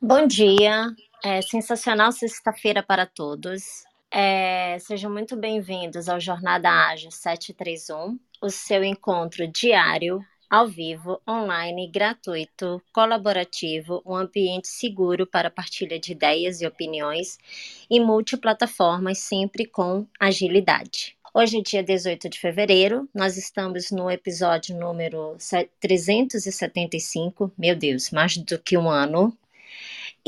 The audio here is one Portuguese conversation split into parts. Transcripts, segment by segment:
Bom dia, é sensacional sexta-feira para todos. É, sejam muito bem-vindos ao Jornada Ágil 731, o seu encontro diário, ao vivo, online, gratuito, colaborativo, um ambiente seguro para partilha de ideias e opiniões e multiplataformas, sempre com agilidade. Hoje é dia 18 de fevereiro, nós estamos no episódio número 375, meu Deus, mais do que um ano,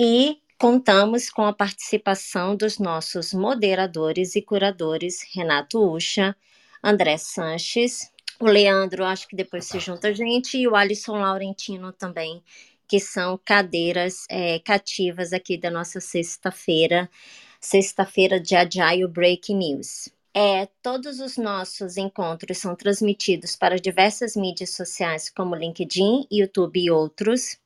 e contamos com a participação dos nossos moderadores e curadores, Renato Ucha, André Sanches, o Leandro, acho que depois se junta a gente, e o Alisson Laurentino também, que são cadeiras é, cativas aqui da nossa sexta-feira, sexta-feira de Agile Break News. É, todos os nossos encontros são transmitidos para diversas mídias sociais como LinkedIn, YouTube e outros.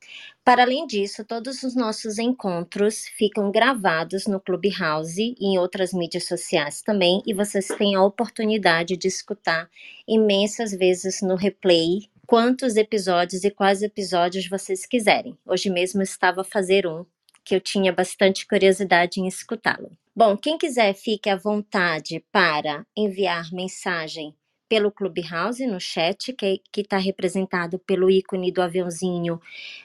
Para além disso, todos os nossos encontros ficam gravados no Clubhouse e em outras mídias sociais também, e vocês têm a oportunidade de escutar imensas vezes no replay quantos episódios e quais episódios vocês quiserem. Hoje mesmo estava a fazer um que eu tinha bastante curiosidade em escutá-lo. Bom, quem quiser, fique à vontade para enviar mensagem pelo Clubhouse no chat, que está representado pelo ícone do aviãozinho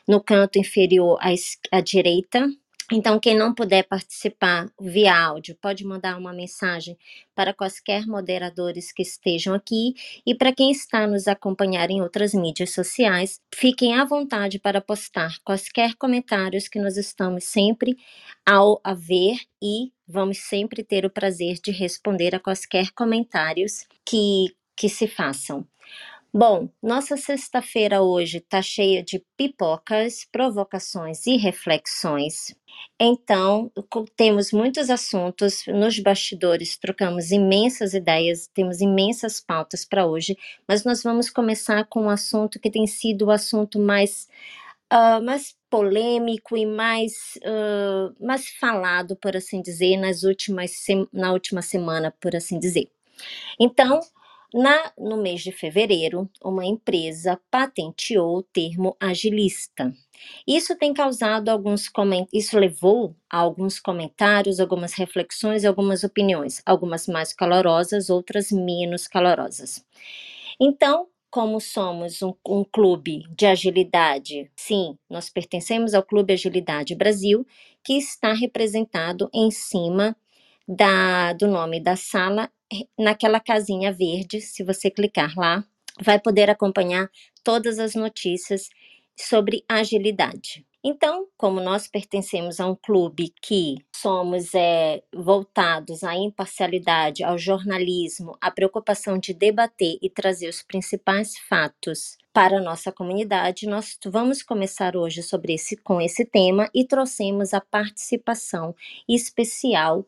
no canto inferior à, à direita. Então, quem não puder participar via áudio, pode mandar uma mensagem para quaisquer moderadores que estejam aqui. E para quem está nos acompanhar em outras mídias sociais, fiquem à vontade para postar quaisquer comentários que nós estamos sempre ao a ver e vamos sempre ter o prazer de responder a quaisquer comentários que, que se façam. Bom, nossa sexta-feira hoje está cheia de pipocas, provocações e reflexões. Então, temos muitos assuntos nos bastidores, trocamos imensas ideias, temos imensas pautas para hoje, mas nós vamos começar com um assunto que tem sido o assunto mais, uh, mais polêmico e mais, uh, mais falado, por assim dizer, nas últimas na última semana, por assim dizer. Então, na, no mês de fevereiro, uma empresa patenteou o termo agilista. Isso tem causado alguns isso levou a alguns comentários, algumas reflexões algumas opiniões, algumas mais calorosas, outras menos calorosas. Então, como somos um, um, clube de agilidade, sim, nós pertencemos ao Clube Agilidade Brasil, que está representado em cima da, do nome da sala naquela casinha verde, se você clicar lá, vai poder acompanhar todas as notícias sobre agilidade. Então, como nós pertencemos a um clube que somos é, voltados à imparcialidade, ao jornalismo, à preocupação de debater e trazer os principais fatos para a nossa comunidade, nós vamos começar hoje sobre esse, com esse tema e trouxemos a participação especial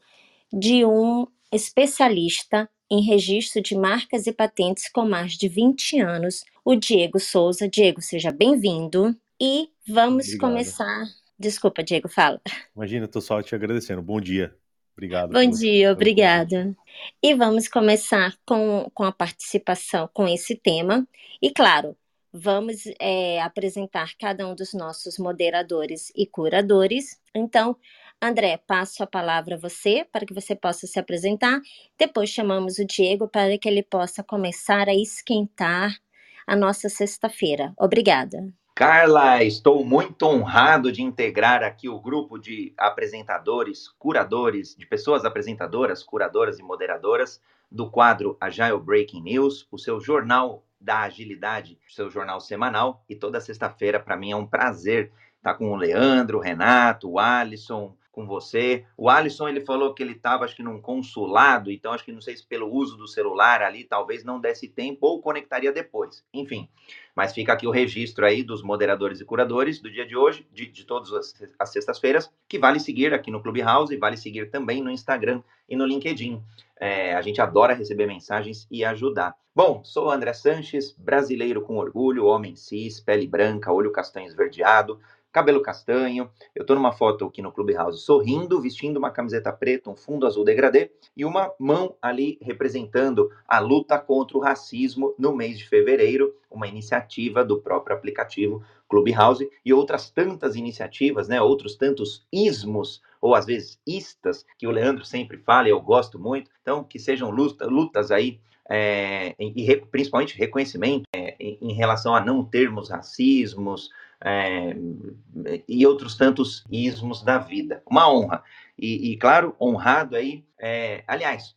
de um especialista em registro de marcas e patentes com mais de 20 anos, o Diego Souza. Diego, seja bem-vindo. E vamos Obrigado. começar. Desculpa, Diego, fala. Imagina, estou só te agradecendo. Bom dia. Obrigado. Bom dia, pelo obrigada. E vamos começar com, com a participação com esse tema. E claro, vamos é, apresentar cada um dos nossos moderadores e curadores. Então, André, passo a palavra a você para que você possa se apresentar. Depois chamamos o Diego para que ele possa começar a esquentar a nossa sexta-feira. Obrigada. Carla, estou muito honrado de integrar aqui o grupo de apresentadores, curadores, de pessoas apresentadoras, curadoras e moderadoras do quadro Agile Breaking News, o seu jornal da agilidade, o seu jornal semanal. E toda sexta-feira, para mim, é um prazer estar com o Leandro, o Renato, o Alisson, com você. O Alisson ele falou que ele estava acho que num consulado, então acho que não sei se pelo uso do celular ali talvez não desse tempo ou conectaria depois. Enfim, mas fica aqui o registro aí dos moderadores e curadores do dia de hoje, de, de todas as, as sextas-feiras, que vale seguir aqui no Clubhouse e vale seguir também no Instagram e no LinkedIn. É, a gente adora receber mensagens e ajudar. Bom, sou André Sanches, brasileiro com orgulho, homem cis, pele branca, olho castanho esverdeado, cabelo castanho. Eu estou numa foto aqui no Clubhouse sorrindo, vestindo uma camiseta preta, um fundo azul degradê e uma mão ali representando a luta contra o racismo no mês de fevereiro, uma iniciativa do próprio aplicativo Clubhouse e outras tantas iniciativas, né, outros tantos ismos ou às vezes istas que o Leandro sempre fala e eu gosto muito. Então, que sejam luta, lutas aí é, e principalmente reconhecimento é, em relação a não termos racismos é, e outros tantos ismos da vida. Uma honra. E, e claro, honrado aí, é, aliás,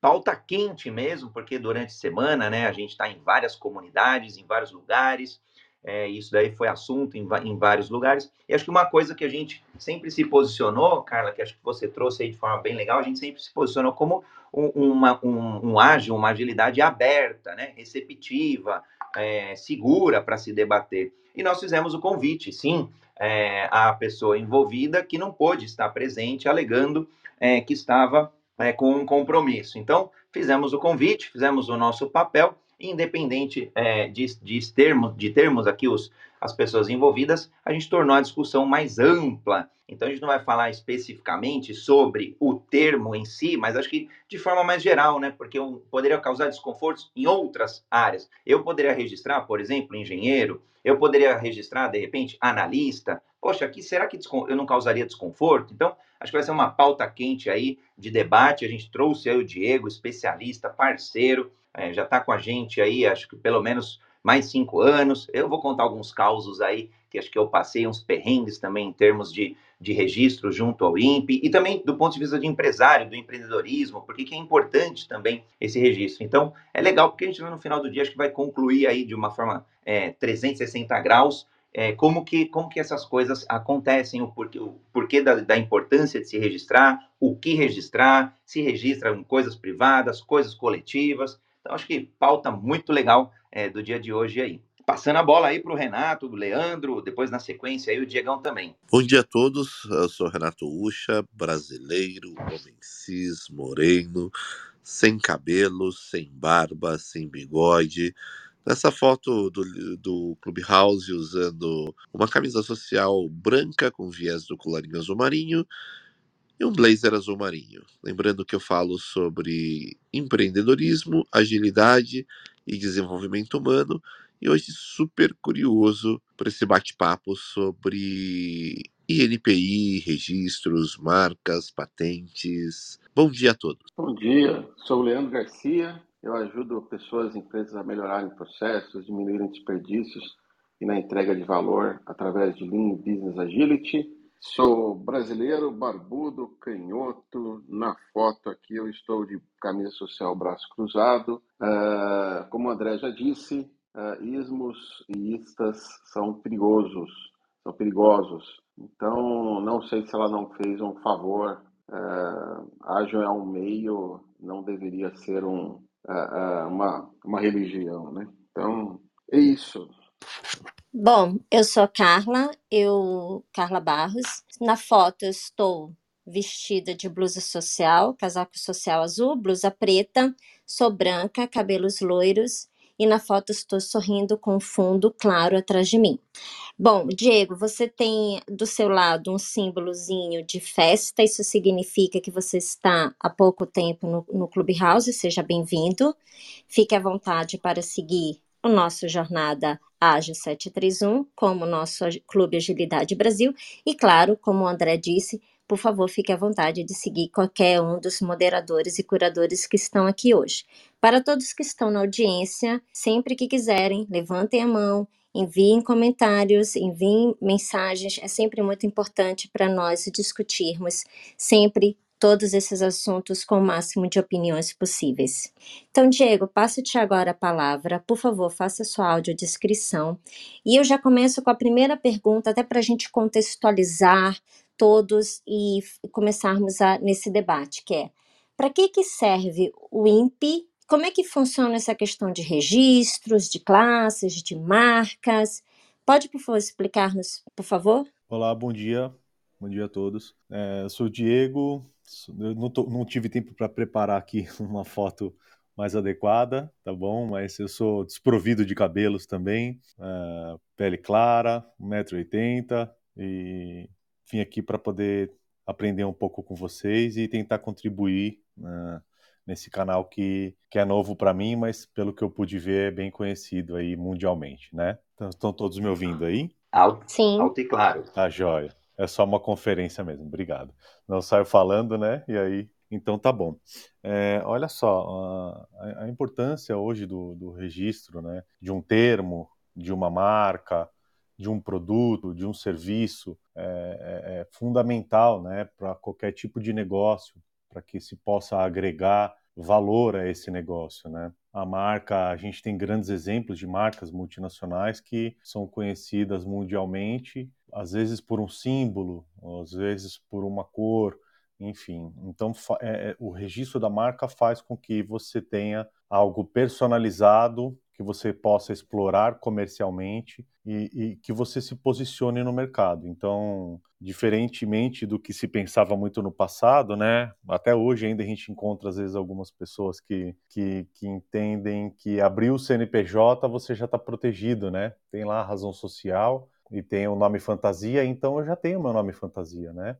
pauta quente mesmo, porque durante a semana, né, a gente está em várias comunidades, em vários lugares, é, isso daí foi assunto em, em, vários lugares. E acho que uma coisa que a gente sempre se posicionou, Carla, que acho que você trouxe aí de forma bem legal, a gente sempre se posicionou como um, uma, um, um ágil, uma agilidade aberta, né, receptiva, é, segura para se debater. E nós fizemos o convite, sim, é, à pessoa envolvida que não pôde estar presente, alegando é, que estava é, com um compromisso. Então, fizemos o convite, fizemos o nosso papel independente é, de, de, termos, de termos aqui os, as pessoas envolvidas, a gente tornou a discussão mais ampla. Então, a gente não vai falar especificamente sobre o termo em si, mas acho que de forma mais geral, né? Porque poderia causar desconfortos em outras áreas. Eu poderia registrar, por exemplo, engenheiro, eu poderia registrar, de repente, analista. Poxa, aqui será que eu não causaria desconforto? Então, acho que vai ser uma pauta quente aí de debate. A gente trouxe aí o Diego, especialista, parceiro, é, já está com a gente aí, acho que pelo menos mais cinco anos. Eu vou contar alguns causos aí, que acho que eu passei uns perrengues também em termos de, de registro junto ao INPE, e também do ponto de vista de empresário, do empreendedorismo, porque que é importante também esse registro. Então, é legal porque a gente no final do dia acho que vai concluir aí de uma forma é, 360 graus é, como, que, como que essas coisas acontecem, o porquê, o porquê da, da, importância de se registrar, o que registrar, se registra coisas privadas, coisas coletivas. Então, acho que pauta muito legal é, do dia de hoje aí. Passando a bola aí para o Renato, o Leandro, depois na sequência aí o Diegão também. Bom dia a todos, eu sou Renato Ucha, brasileiro, homem cis, moreno, sem cabelo, sem barba, sem bigode, Nessa foto do, do Clubhouse usando uma camisa social branca com viés do colarinho azul marinho e um blazer azul marinho. Lembrando que eu falo sobre empreendedorismo, agilidade e desenvolvimento humano. E hoje super curioso para esse bate-papo sobre INPI, registros, marcas, patentes. Bom dia a todos. Bom dia, sou o Leandro Garcia, eu ajudo pessoas e empresas a melhorarem processos, diminuírem desperdícios e na entrega de valor através de Lean Business Agility. Sou brasileiro, barbudo, canhoto. Na foto aqui eu estou de camisa social braço cruzado. Uh, como o André já disse, uh, ismos e istas são perigosos, são perigosos. Então, não sei se ela não fez um favor. Uh, ágil é um meio, não deveria ser um, uma, uma religião, né? Então, é isso. Bom, eu sou Carla, eu Carla Barros. Na foto eu estou vestida de blusa social, casaco social azul, blusa preta, sou branca, cabelos loiros e na foto estou sorrindo com fundo claro atrás de mim. Bom, Diego, você tem do seu lado um símbolozinho de festa, isso significa que você está há pouco tempo no, no Clubhouse, seja bem-vindo. Fique à vontade para seguir o nosso Jornada Ágil 731, como nosso Clube Agilidade Brasil, e claro, como o André disse, por favor, fique à vontade de seguir qualquer um dos moderadores e curadores que estão aqui hoje. Para todos que estão na audiência, sempre que quiserem, levantem a mão, enviem comentários, enviem mensagens. É sempre muito importante para nós discutirmos sempre todos esses assuntos com o máximo de opiniões possíveis. Então, Diego, passo-te agora a palavra. Por favor, faça sua audiodescrição. E eu já começo com a primeira pergunta, até para a gente contextualizar todos e começarmos a, nesse debate, que é para que, que serve o INPE? Como é que funciona essa questão de registros, de classes, de marcas? Pode, por favor, explicar-nos, por favor? Olá, bom dia. Bom dia a todos. É, sou o Diego. Eu não, tô, não tive tempo para preparar aqui uma foto mais adequada, tá bom? Mas eu sou desprovido de cabelos também, uh, pele clara, 1,80m, e vim aqui para poder aprender um pouco com vocês e tentar contribuir né, nesse canal que, que é novo para mim, mas pelo que eu pude ver é bem conhecido aí mundialmente, né? Então, estão todos me ouvindo aí? Alto, Sim. alto e claro. Tá joia. É só uma conferência mesmo, obrigado. Não saio falando, né? E aí, então tá bom. É, olha só, a, a importância hoje do, do registro, né? De um termo, de uma marca, de um produto, de um serviço, é, é, é fundamental né, para qualquer tipo de negócio, para que se possa agregar valor a esse negócio. Né? A marca, a gente tem grandes exemplos de marcas multinacionais que são conhecidas mundialmente, às vezes por um símbolo, às vezes por uma cor, enfim. Então, é, é, o registro da marca faz com que você tenha algo personalizado que você possa explorar comercialmente e, e, que você se posicione no mercado. Então, diferentemente do que se pensava muito no passado, né? Até hoje ainda a gente encontra às vezes algumas pessoas que, que, que entendem que abrir o CNPJ você já está protegido, né? Tem lá a razão social e tem o nome fantasia, então eu já tenho meu nome fantasia, né?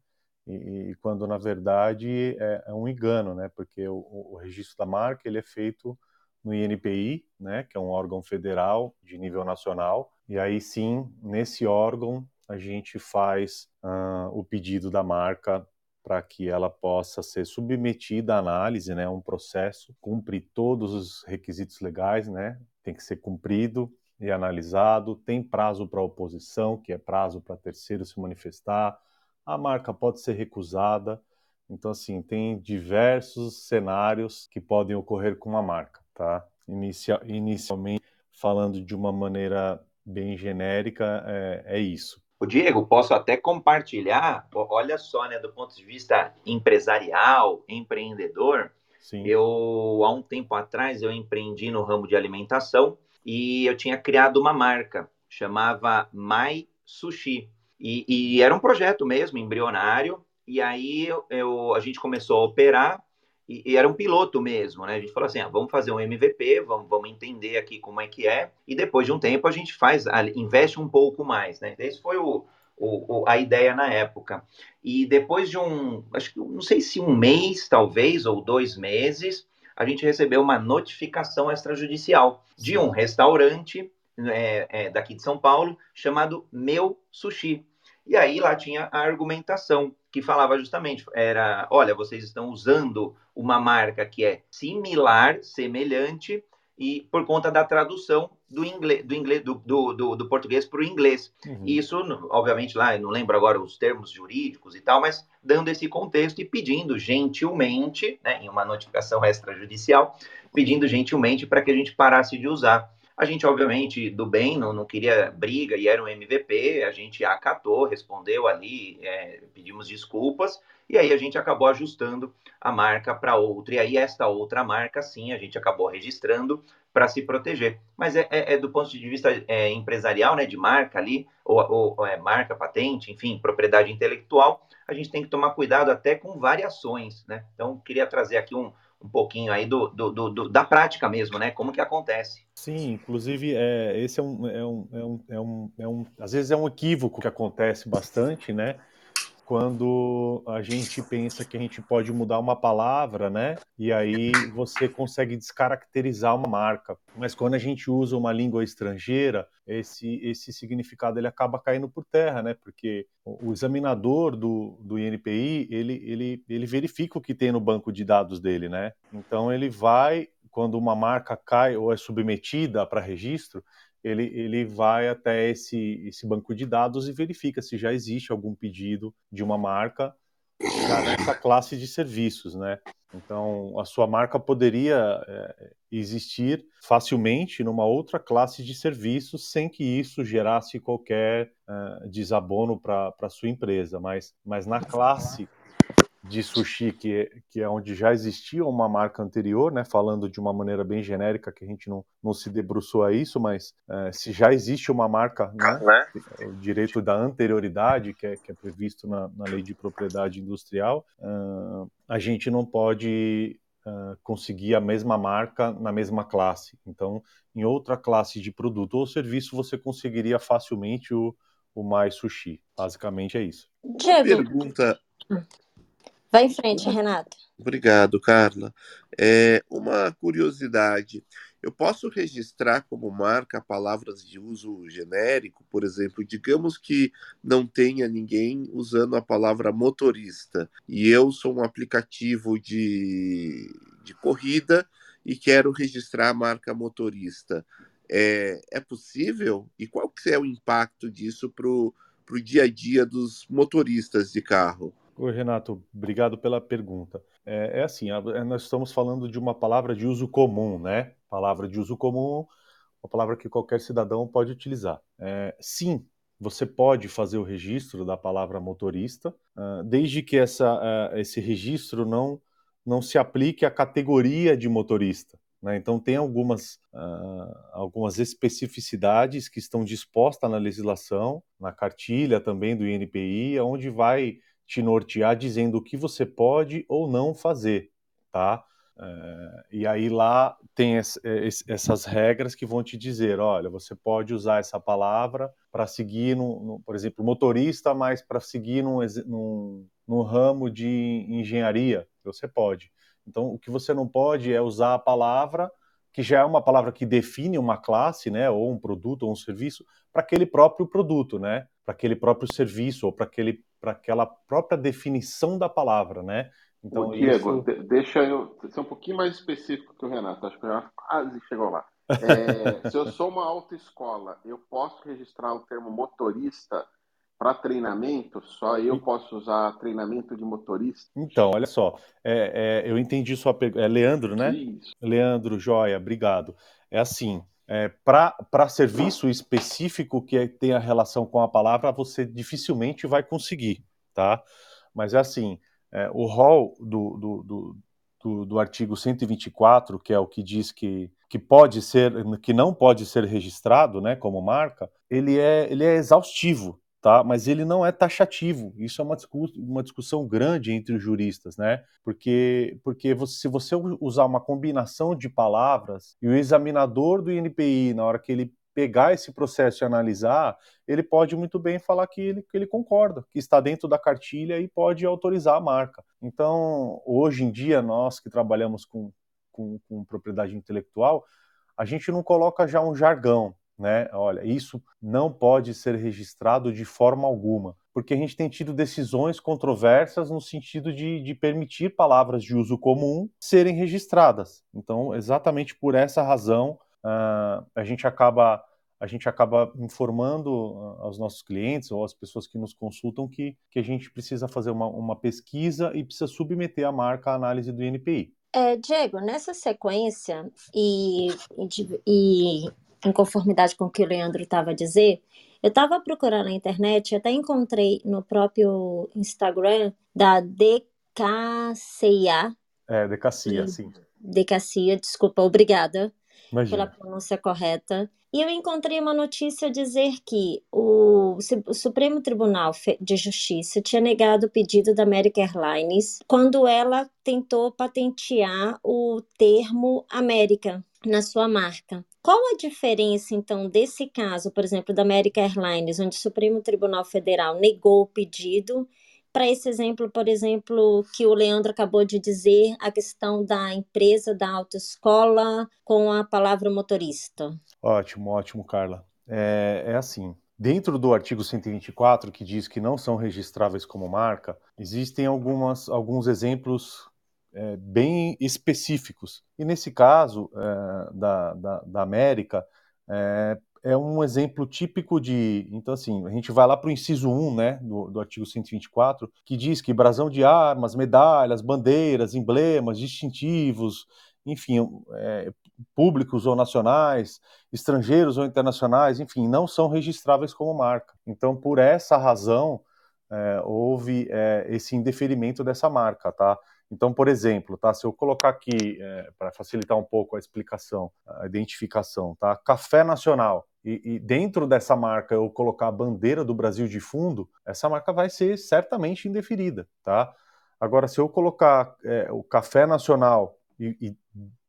E, e quando na verdade é, é, um engano, né? Porque o, o registro da marca ele é feito no INPI, né, que é um órgão federal de nível nacional, e aí sim, nesse órgão, a gente faz uh, o pedido da marca para que ela possa ser submetida à análise, né, um processo, cumpre todos os requisitos legais, né, tem que ser cumprido e analisado, tem prazo para oposição, que é prazo para terceiro se manifestar, a marca pode ser recusada, então assim, tem diversos cenários que podem ocorrer com uma marca tá? Inicia, inicialmente, falando de uma maneira bem genérica, é, é isso. O Diego, posso até compartilhar, olha só, né, do ponto de vista empresarial, empreendedor, Sim. eu, há um tempo atrás, eu empreendi no ramo de alimentação e eu tinha criado uma marca, chamava My Sushi, e, e era um projeto mesmo, embrionário, e aí eu, eu, a gente começou a operar, e, e, era um piloto mesmo, né? A gente falou assim, ah, vamos fazer um MVP, vamos, vamos entender aqui como é que é, e depois de um tempo a gente faz, investe um pouco mais, né? Esse foi o, o, o, a ideia na época. E depois de um, acho que não sei se um mês, talvez, ou dois meses, a gente recebeu uma notificação extrajudicial de um restaurante é, é, daqui de São Paulo chamado Meu Sushi. E aí lá tinha a argumentação que falava justamente, era, olha, vocês estão usando uma marca que é similar, semelhante, e por conta da tradução do inglês, do, inglês, do, do, do, português para o inglês. Uhum. Isso, obviamente, lá, eu não lembro agora os termos jurídicos e tal, mas dando esse contexto e pedindo gentilmente, né, em uma notificação extrajudicial, pedindo gentilmente para que a gente parasse de usar. A gente, obviamente, do bem, não, não queria briga e era um MVP, a gente acatou, respondeu ali, é, pedimos desculpas, e aí a gente acabou ajustando a marca para outra. E aí, esta outra marca, sim, a gente acabou registrando para se proteger. Mas é, é, é, do ponto de vista é, empresarial, né, de marca ali, ou, ou é, marca, patente, enfim, propriedade intelectual, a gente tem que tomar cuidado até com variações, né? Então, queria trazer aqui um, um pouquinho aí do, do, do, da prática mesmo, né? Como que acontece. Sim, inclusive, é, esse é um, é, um, é, um, é, um, é um. Às vezes é um equívoco que acontece bastante, né? Quando a gente pensa que a gente pode mudar uma palavra, né? E aí você consegue descaracterizar uma marca. Mas quando a gente usa uma língua estrangeira, esse, esse significado ele acaba caindo por terra, né? Porque o examinador do, do INPI, ele, ele, ele verifica o que tem no banco de dados dele, né? Então ele vai, quando uma marca cai ou é submetida para registro, ele, ele vai até esse, esse banco de dados e verifica se já existe algum pedido de uma marca nessa classe de serviços, né? Então, a sua marca poderia é, existir facilmente numa outra classe de serviços sem que isso gerasse qualquer uh, desabono para a sua empresa, mas, mas na classe de sushi, que é, que é onde já existia uma marca anterior, né, falando de uma maneira bem genérica, que a gente não, não se debruçou a isso, mas é, se já existe uma marca, né, né? o direito da anterioridade, que é, que é previsto na, na lei de propriedade industrial, uh, a gente não pode uh, conseguir a mesma marca na mesma classe. Então, em outra classe de produto ou serviço, você conseguiria facilmente o, o mais sushi. Basicamente é isso. Diego. Pergunta. Vai em frente, Renato. Obrigado, Carla. É, uma curiosidade. Eu posso registrar como marca palavras de uso genérico, por exemplo, digamos que não tenha ninguém usando a palavra motorista e eu sou um aplicativo de, de corrida e quero registrar a marca motorista. É, é possível? E qual que é o impacto disso para o dia a dia dos motoristas de carro? Oi, Renato, obrigado pela pergunta. É, é assim, é, nós estamos falando de uma palavra de uso comum, né? Palavra de uso comum, uma palavra que qualquer cidadão pode utilizar. É, sim, você pode fazer o registro da palavra motorista, uh, desde que essa, uh, esse registro não não se aplique à categoria de motorista. Né? Então, tem algumas, uh, algumas especificidades que estão dispostas na legislação, na cartilha também do INPI, onde vai te nortear dizendo o que você pode ou não fazer. Tá? Uh, e aí lá tem es, es, essas regras que vão te dizer, olha, você pode usar essa palavra para seguir, no, por exemplo, motorista, mas para seguir num, num, num ramo de engenharia, você pode. Então, o que você não pode é usar a palavra que já é uma palavra que define uma classe, né, ou um produto ou um serviço, para aquele próprio produto, né, para aquele próprio serviço ou para aquele para aquela própria definição da palavra, né? Então, Ô, Diego, isso... deixa eu ser um pouquinho mais específico que o Renato, acho que já quase chegou lá. É, se eu sou uma autoescola, eu posso registrar o termo motorista para treinamento, só eu posso usar treinamento de motorista? Então, olha só, é, é, eu entendi sua pergunta. É Leandro, né? Isso. Leandro, joia, obrigado. É assim, é, para serviço específico que tenha relação com a palavra, você dificilmente vai conseguir, tá? Mas é assim, é, o rol do, do, do, do, do artigo 124, que é o que diz que, que pode ser, que não pode ser registrado, né, como marca, ele é, ele é exaustivo, tá? Mas ele não é taxativo. Isso é uma, uma discussão grande entre os juristas, né? Porque, porque você, se você usar uma combinação de palavras e o examinador do INPI, na hora que ele pegar esse processo e analisar, ele pode muito bem falar que ele, que ele concorda, que está dentro da cartilha e pode autorizar a marca. Então, hoje em dia, nós que trabalhamos com, com, com propriedade intelectual, a gente não coloca já um jargão, né? Olha, isso não pode ser registrado de forma alguma, porque a gente tem tido decisões controversas no sentido de, de permitir palavras de uso comum serem registradas. Então, exatamente por essa razão, uh, a gente acaba a gente acaba informando aos nossos clientes ou às pessoas que nos consultam que, que a gente precisa fazer uma, uma pesquisa e precisa submeter a marca à análise do INPI. É, Diego, nessa sequência e, e, e em conformidade com o que o Leandro estava a dizer, eu estava procurando na internet, até encontrei no próprio Instagram da DKCIA. É, DKCIA, sim. DKCIA, desculpa, obrigada Imagina. pela pronúncia correta. E eu encontrei uma notícia dizer que o, o Supremo Tribunal de Justiça tinha negado o pedido da American Airlines quando ela tentou patentear o termo América na sua marca. Qual a diferença, então, desse caso, por exemplo, da American Airlines, onde o Supremo Tribunal Federal negou o pedido, para esse exemplo, por exemplo, que o Leandro acabou de dizer, a questão da empresa da autoescola com a palavra motorista? Ótimo, ótimo, Carla. É, é assim, Dentro do artigo 124, que diz que não são registráveis como marca, existem algumas, alguns exemplos é, bem específicos. E nesse caso é, da, da, da, América, é, é, um exemplo típico de. Então, assim, a gente vai lá para o inciso 1 né, do, do artigo 124, que diz que brasão de armas, medalhas, bandeiras, emblemas, distintivos, enfim, é, públicos ou nacionais, estrangeiros ou internacionais, enfim, não são registráveis como marca. Então, por essa razão, é, houve é, esse indeferimento dessa marca, tá? Então, por exemplo, tá, se eu colocar aqui, é, para facilitar um pouco a explicação, a identificação, tá, Café Nacional, e, e, dentro dessa marca eu colocar a bandeira do Brasil de fundo, essa marca vai ser certamente indeferida. Tá? Agora, se eu colocar é, o Café Nacional e, e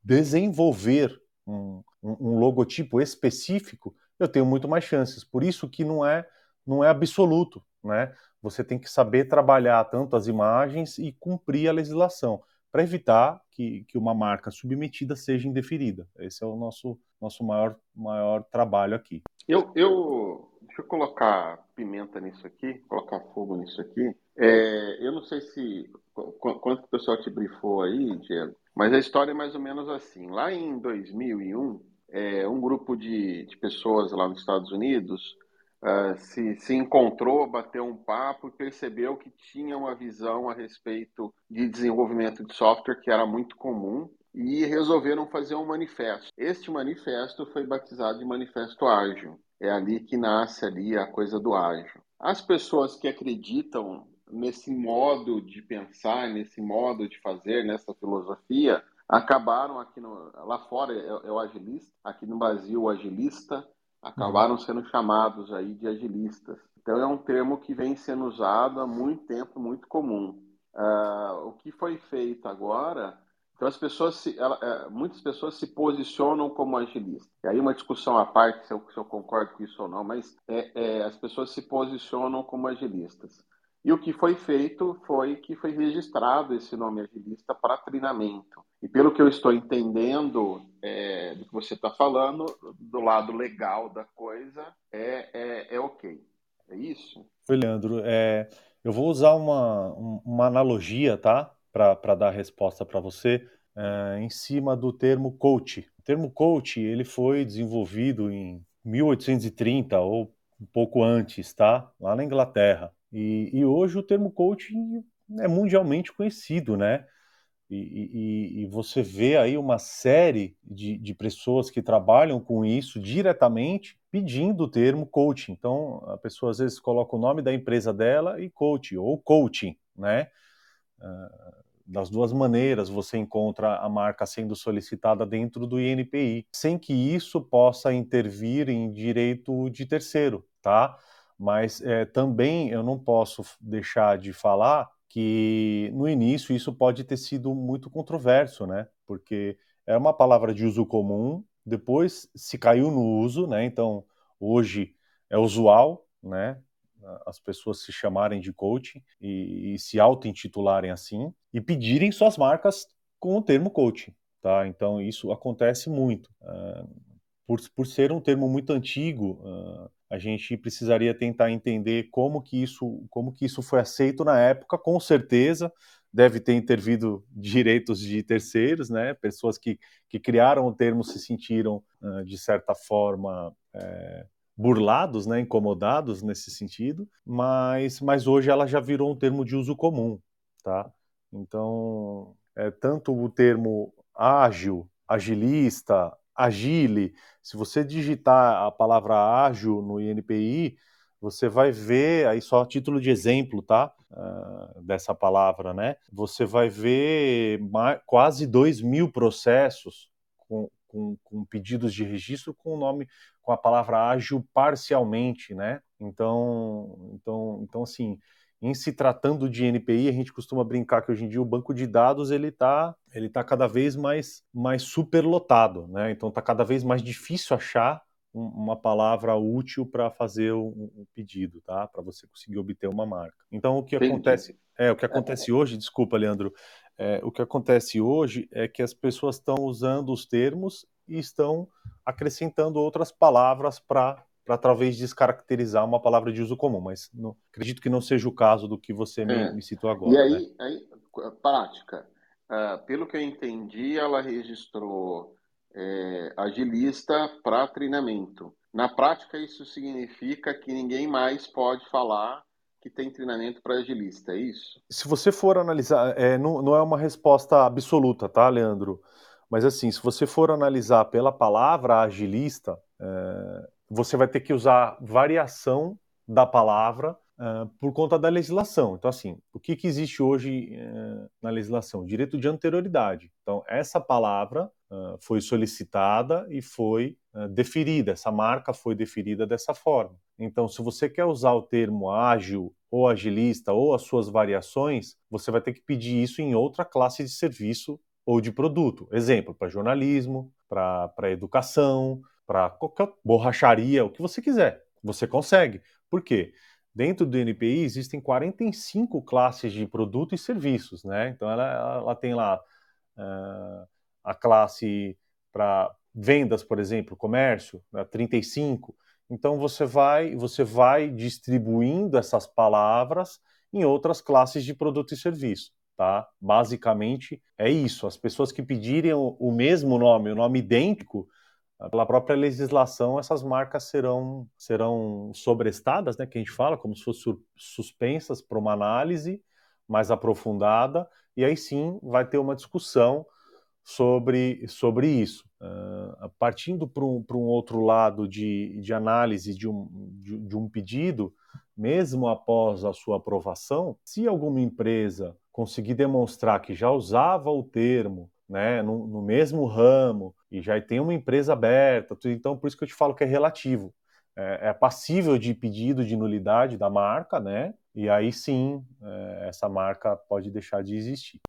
desenvolver um, um, um logotipo específico, eu tenho muito mais chances. Por isso que não é não é absoluto, né? Você tem que saber trabalhar tanto as imagens e cumprir a legislação para evitar que, que uma marca submetida seja indeferida. Esse é o nosso, nosso maior, maior trabalho aqui. Eu, eu, deixa eu colocar pimenta nisso aqui, colocar fogo nisso aqui. É, eu não sei se quanto o pessoal te brifou aí, Diego, mas a história é mais ou menos assim. Lá em 2001, é, um grupo de, de pessoas lá nos Estados Unidos uh, se, se encontrou, bateu um papo e percebeu que tinha uma visão a respeito de desenvolvimento de software que era muito comum e resolveram fazer um manifesto. Este manifesto foi batizado de Manifesto Ágil. É ali que nasce ali a coisa do ágil. As pessoas que acreditam nesse modo de pensar, nesse modo de fazer, nessa filosofia, acabaram aqui no, lá fora é, é, o agilista, aqui no Brasil o agilista, acabaram sendo chamados aí de agilistas. Então é um termo que vem sendo usado há muito tempo, muito comum. Uh, o que foi feito agora, então as pessoas, se, ela, uh, muitas pessoas se posicionam como agilistas. E aí uma discussão à parte se eu, se eu concordo com isso ou não, mas é, é, as pessoas se posicionam como agilistas. E o que foi feito foi que foi registrado esse nome agilista para treinamento. E pelo que eu estou entendendo é, do que você está falando, do lado legal da coisa, é, é, é ok. É isso? Oi, Leandro. É, eu vou usar uma, uma analogia, tá? Para dar a resposta para você, é, em cima do termo coach. O termo coach ele foi desenvolvido em 1830 ou um pouco antes, tá? Lá na Inglaterra. E, e hoje o termo coaching é mundialmente conhecido, né? E, e, e, você vê aí uma série de, de, pessoas que trabalham com isso diretamente pedindo o termo coaching. Então, a pessoa às vezes coloca o nome da empresa dela e coach, ou coaching, né? Uh, das duas maneiras você encontra a marca sendo solicitada dentro do INPI, sem que isso possa intervir em direito de terceiro, tá? Mas é, também eu não posso deixar de falar que no início isso pode ter sido muito controverso, né? Porque era uma palavra de uso comum, depois se caiu no uso, né? Então hoje é usual, né? As pessoas se chamarem de coaching e, e se auto-intitularem assim e pedirem suas marcas com o termo coaching, tá? Então isso acontece muito. Uh, por, por ser um termo muito antigo, uh, a gente precisaria tentar entender como que isso, como que isso foi aceito na época, com certeza deve ter intervido direitos de terceiros, né? Pessoas que, que criaram o termo se sentiram, de certa forma, é, burlados, né? incomodados nesse sentido, mas, mas hoje ela já virou um termo de uso comum, tá? Então, é, tanto o termo ágil, agilista, agile, se você digitar a palavra ágil no INPI, você vai ver, aí só título de exemplo, tá? Uh, dessa palavra, né? Você vai ver mais, quase 2 mil processos com, com, com, pedidos de registro com o nome, com a palavra ágil parcialmente, né? Então, então, então assim, em se tratando de NPI, a gente costuma brincar que hoje em dia o banco de dados ele está ele tá cada vez mais, mais superlotado, né? Então está cada vez mais difícil achar um, uma palavra útil para fazer um, um, pedido, tá? Para você conseguir obter uma marca. Então o que Entendi. acontece é o que acontece hoje, desculpa, Leandro. É, o que acontece hoje é que as pessoas estão usando os termos e estão acrescentando outras palavras para para talvez descaracterizar uma palavra de uso comum, mas não, acredito que não seja o caso do que você me, é. me citou agora. E aí, né? aí prática, uh, pelo que eu entendi, ela registrou é, agilista para treinamento. Na prática, isso significa que ninguém mais pode falar que tem treinamento para agilista, é isso? Se você for analisar, é, não, não é uma resposta absoluta, tá, Leandro? Mas assim, se você for analisar pela palavra agilista, é, você vai ter que usar variação da palavra uh, por conta da legislação. Então, assim, o que, que existe hoje uh, na legislação? Direito de anterioridade. Então, essa palavra uh, foi solicitada e foi deferida, essa marca foi deferida dessa forma. Então, se você quer usar o termo ágil ou agilista ou as suas variações, você vai ter que pedir isso em outra classe de serviço ou de produto. Exemplo, para jornalismo, para educação, para qualquer borracharia, o que você quiser. Você consegue. Por quê? Dentro do NPI existem 45 classes de produto e serviços, né? Então ela, ela tem lá uh, a classe para vendas, por exemplo, comércio, né, 35. Então você vai, você vai distribuindo essas palavras em outras classes de produto e serviço. Tá? Basicamente é isso. As pessoas que pedirem o, mesmo nome, o nome idêntico, pela própria legislação, essas marcas serão, serão sobrestadas, né, que a gente fala, como se fossem suspensas para uma análise mais aprofundada, e aí sim vai ter uma discussão sobre, sobre isso. Uh, partindo para um, um outro lado de, de análise de um, de, de um pedido, mesmo após a sua aprovação, se alguma empresa conseguir demonstrar que já usava o termo né, no, no, mesmo ramo e já tem uma empresa aberta, tudo, então por isso que eu te falo que é relativo. É, é passível de pedido de nulidade da marca, né? E aí sim, é, essa marca pode deixar de existir.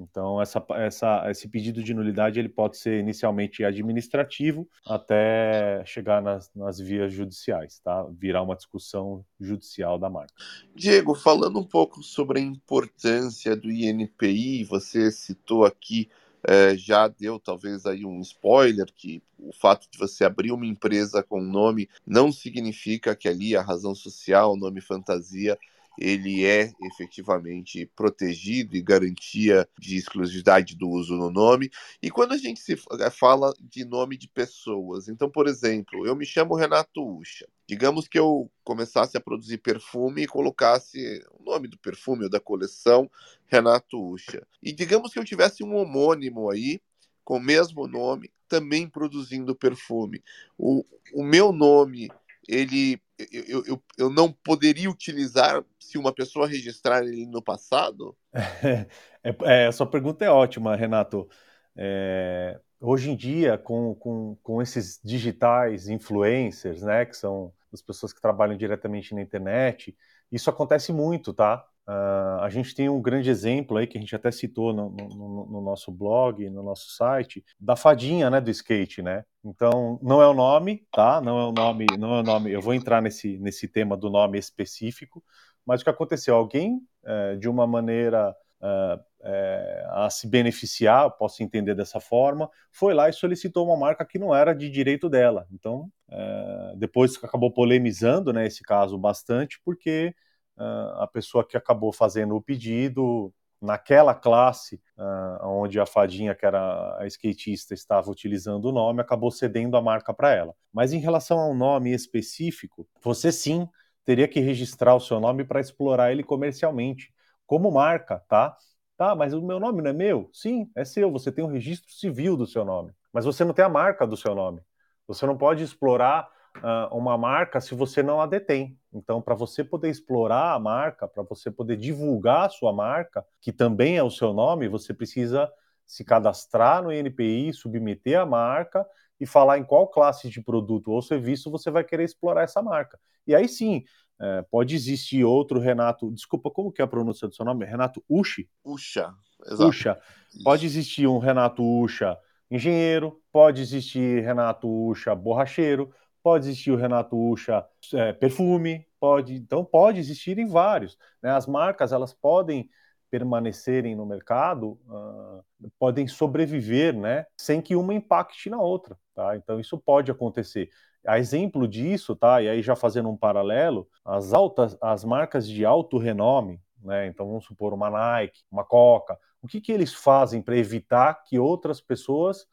Então, essa, essa, esse pedido de nulidade ele pode ser inicialmente administrativo até chegar nas, nas vias judiciais, tá? Virar uma discussão judicial da marca. Diego, falando um pouco sobre a importância do INPI, você citou aqui é, já deu talvez aí um spoiler que o fato de você abrir uma empresa com nome não significa que ali a razão social, o nome fantasia, ele é efetivamente protegido e garantia de exclusividade do uso no nome. E quando a gente se fala de nome de pessoas, então, por exemplo, eu me chamo Renato Ucha. Digamos que eu começasse a produzir perfume e colocasse o nome do perfume ou da coleção Renato Ucha. E digamos que eu tivesse um homônimo aí com o mesmo nome, também produzindo perfume. O, o meu nome ele eu, eu, eu não poderia utilizar se uma pessoa registrar ele no passado? É, é, a sua pergunta é ótima, Renato. É, hoje em dia, com, com, com esses digitais influencers, né, que são as pessoas que trabalham diretamente na internet, isso acontece muito, tá? Uh, a gente tem um grande exemplo aí que a gente até citou no, no, no, nosso blog, no nosso site, da fadinha, né, do skate, né? Então não é o nome, tá? Não é o nome, não é o nome. Eu vou entrar nesse nesse tema do nome específico, mas o que aconteceu? Alguém é, de uma maneira é, é, a se beneficiar, posso entender dessa forma, foi lá e solicitou uma marca que não era de direito dela. Então é, depois acabou polemizando, né, esse caso bastante, porque a pessoa que acabou fazendo o pedido naquela classe uh, onde a fadinha, que era a skatista, estava utilizando o nome, acabou cedendo a marca para ela. Mas em relação ao nome específico, você sim teria que registrar o seu nome para explorar ele comercialmente, como marca, tá? Tá, mas o meu nome não é meu? Sim, é seu. Você tem um registro civil do seu nome, mas você não tem a marca do seu nome. Você não pode explorar uh, uma marca se você não a detém. Então, para você poder explorar a marca, para você poder divulgar a sua marca, que também é o seu nome, você precisa se cadastrar no INPI, submeter a marca e falar em qual classe de produto ou serviço você vai querer explorar essa marca. E aí sim, é, pode existir outro Renato. Desculpa, como que é a pronúncia do seu nome? Renato Uchi? Ucha, exato. Ucha. Pode existir um Renato Ucha engenheiro, pode existir Renato Ucha borracheiro, pode existir o Renato Ucha é, perfume, pode, então pode existir em vários. Né? As marcas elas podem permanecerem no mercado, uh, podem sobreviver, né, sem que uma impacte na outra, tá? Então isso pode acontecer. A exemplo disso, tá? E aí já fazendo um paralelo, as altas, as marcas de alto renome, né? Então vamos supor uma Nike, uma Coca, o que que eles fazem para evitar que outras pessoas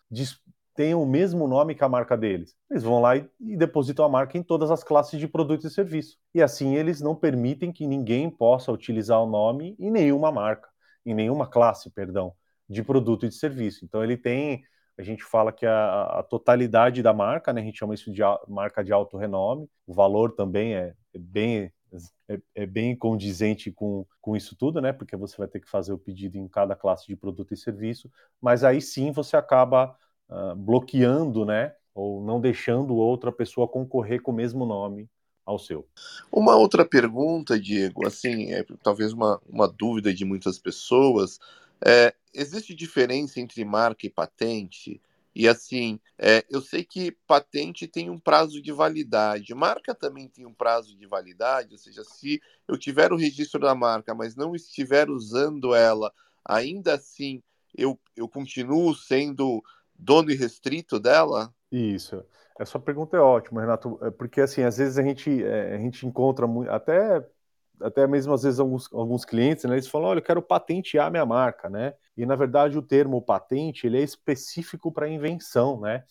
tenham o mesmo nome que a marca deles. Eles vão lá e, e, depositam a marca em todas as classes de produtos e serviços. E assim eles não permitem que ninguém possa utilizar o nome em nenhuma marca, em nenhuma classe, perdão, de produto e de serviço. Então ele tem, a gente fala que a, a totalidade da marca, né, a gente chama isso de a, marca de alto renome, o valor também é, é bem é, é, bem condizente com, com isso tudo, né? Porque você vai ter que fazer o pedido em cada classe de produto e serviço, mas aí sim você acaba uh, bloqueando, né, ou não deixando outra pessoa concorrer com o mesmo nome ao seu. Uma outra pergunta, Diego, assim, é talvez uma, uma dúvida de muitas pessoas, é, existe diferença entre marca e patente? E assim, é, eu sei que patente tem um prazo de validade, marca também tem um prazo de validade, ou seja, se eu tiver o registro da marca, mas não estiver usando ela, ainda assim eu, eu continuo sendo dono e restrito dela? Isso. Essa pergunta é ótima, Renato, é porque assim, às vezes a gente, é, a gente encontra até até mesmo às vezes alguns, alguns clientes, né, eles falam, olha, eu quero patentear minha marca, né? E na verdade o termo patente ele é específico para invenção, né?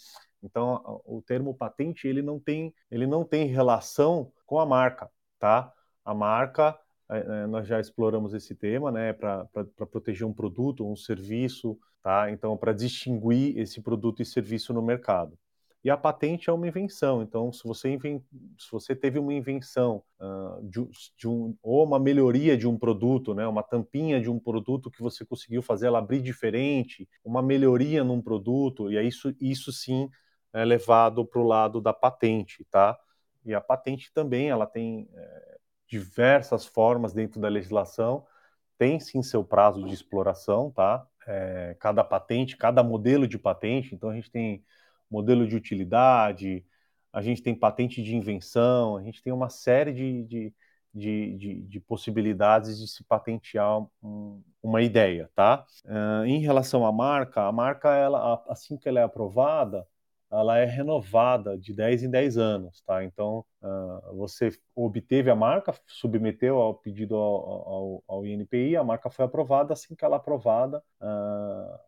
Então o termo patente ele não tem ele não tem relação com a marca, tá? A marca nós já exploramos esse tema, né? Para proteger um produto, um serviço, tá? Então para distinguir esse produto e serviço no mercado. E a patente é uma invenção. Então, se você, inven... se você teve uma invenção uh, de, de, um, ou uma melhoria de um produto, né, uma tampinha de um produto que você conseguiu fazer ela abrir diferente, uma melhoria num produto, e aí isso, isso sim é levado para o lado da patente, tá? E a patente também, ela tem é, diversas formas dentro da legislação, tem sim seu prazo de exploração, tá? É, cada patente, cada modelo de patente, então a gente tem modelo de utilidade, a gente tem patente de invenção, a gente tem uma série de, de, de, de, de possibilidades de se patentear um, uma ideia, tá? Uh, em relação à marca, a marca, ela, assim que ela é aprovada, ela é renovada de 10 em 10 anos, tá? Então, uh, você obteve a marca, submeteu ao pedido ao, ao, ao, INPI, a marca foi aprovada, assim que ela é aprovada, uh,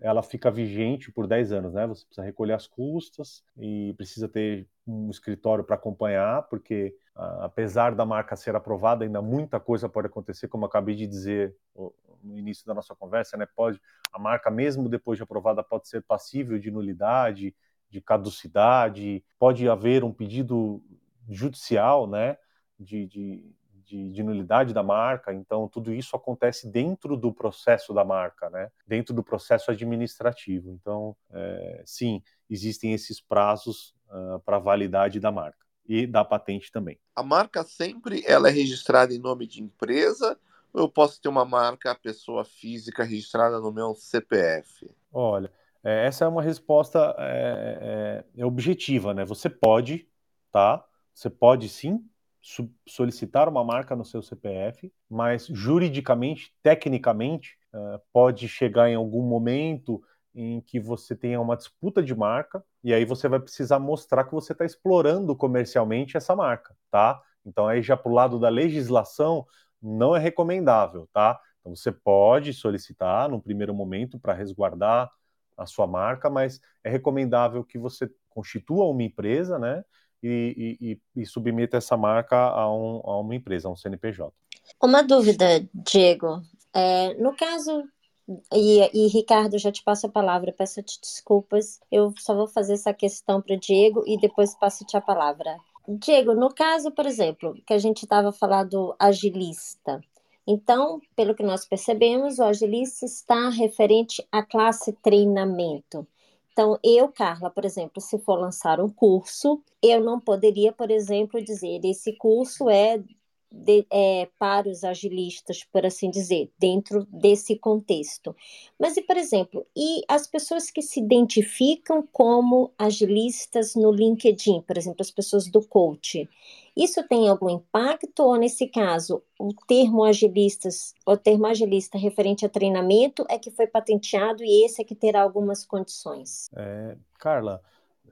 ela fica vigente por 10 anos, né? Você precisa recolher as custas e precisa ter um escritório para acompanhar, porque uh, apesar da marca ser aprovada, ainda muita coisa pode acontecer, como eu acabei de dizer no início da nossa conversa, né? Pode a marca mesmo depois de aprovada pode ser passível de nulidade, de caducidade, pode haver um pedido judicial, né? de, de de, de, nulidade da marca, então tudo isso acontece dentro do processo da marca, né? dentro do processo administrativo. Então, é, sim, existem esses prazos uh, para validade da marca e da patente também. A marca sempre ela é registrada em nome de empresa ou eu posso ter uma marca, pessoa física registrada no meu CPF? Olha, é, essa é uma resposta é, é, é objetiva, né? Você pode, tá? Você pode sim solicitar uma marca no seu CPF, mas juridicamente, tecnicamente, uh, pode chegar em algum momento em que você tenha uma disputa de marca e aí você vai precisar mostrar que você está explorando comercialmente essa marca, tá? Então aí já para o lado da legislação não é recomendável, tá? Então você pode solicitar num primeiro momento para resguardar a sua marca, mas é recomendável que você constitua uma empresa, né? e, e, e submeta essa marca a, um, a, uma empresa, a um CNPJ. Uma dúvida, Diego. É, no caso, e, e, Ricardo, já te passo a palavra, peço-te desculpas, eu só vou fazer essa questão para o Diego e depois passo-te a palavra. Diego, no caso, por exemplo, que a gente estava falando agilista, então, pelo que nós percebemos, o agilista está referente à classe treinamento. Então, eu, Carla, por exemplo, se for lançar um curso, eu não poderia, por exemplo, dizer esse curso é, de, é, para os agilistas, por assim dizer, dentro desse contexto. Mas, e, por exemplo, e as pessoas que se identificam como agilistas no LinkedIn, por exemplo, as pessoas do coach, isso tem algum impacto ou, nesse caso, o termo agilistas, o termo agilista referente a treinamento é que foi patenteado e esse é que terá algumas condições? É, Carla,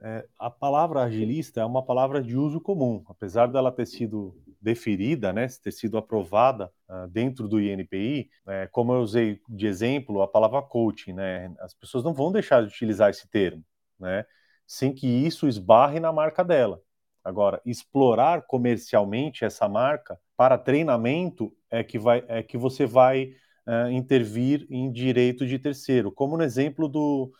é, a palavra agilista é uma palavra de uso comum, apesar dela ter sido deferida, né, ter sido aprovada uh, dentro do INPI, é, como eu usei de exemplo a palavra coaching, né, as pessoas não vão deixar de utilizar esse termo, né, sem que isso esbarre na marca dela. Agora, explorar comercialmente essa marca para treinamento é que, vai, é que você vai uh, intervir em direito de terceiro, como no exemplo do,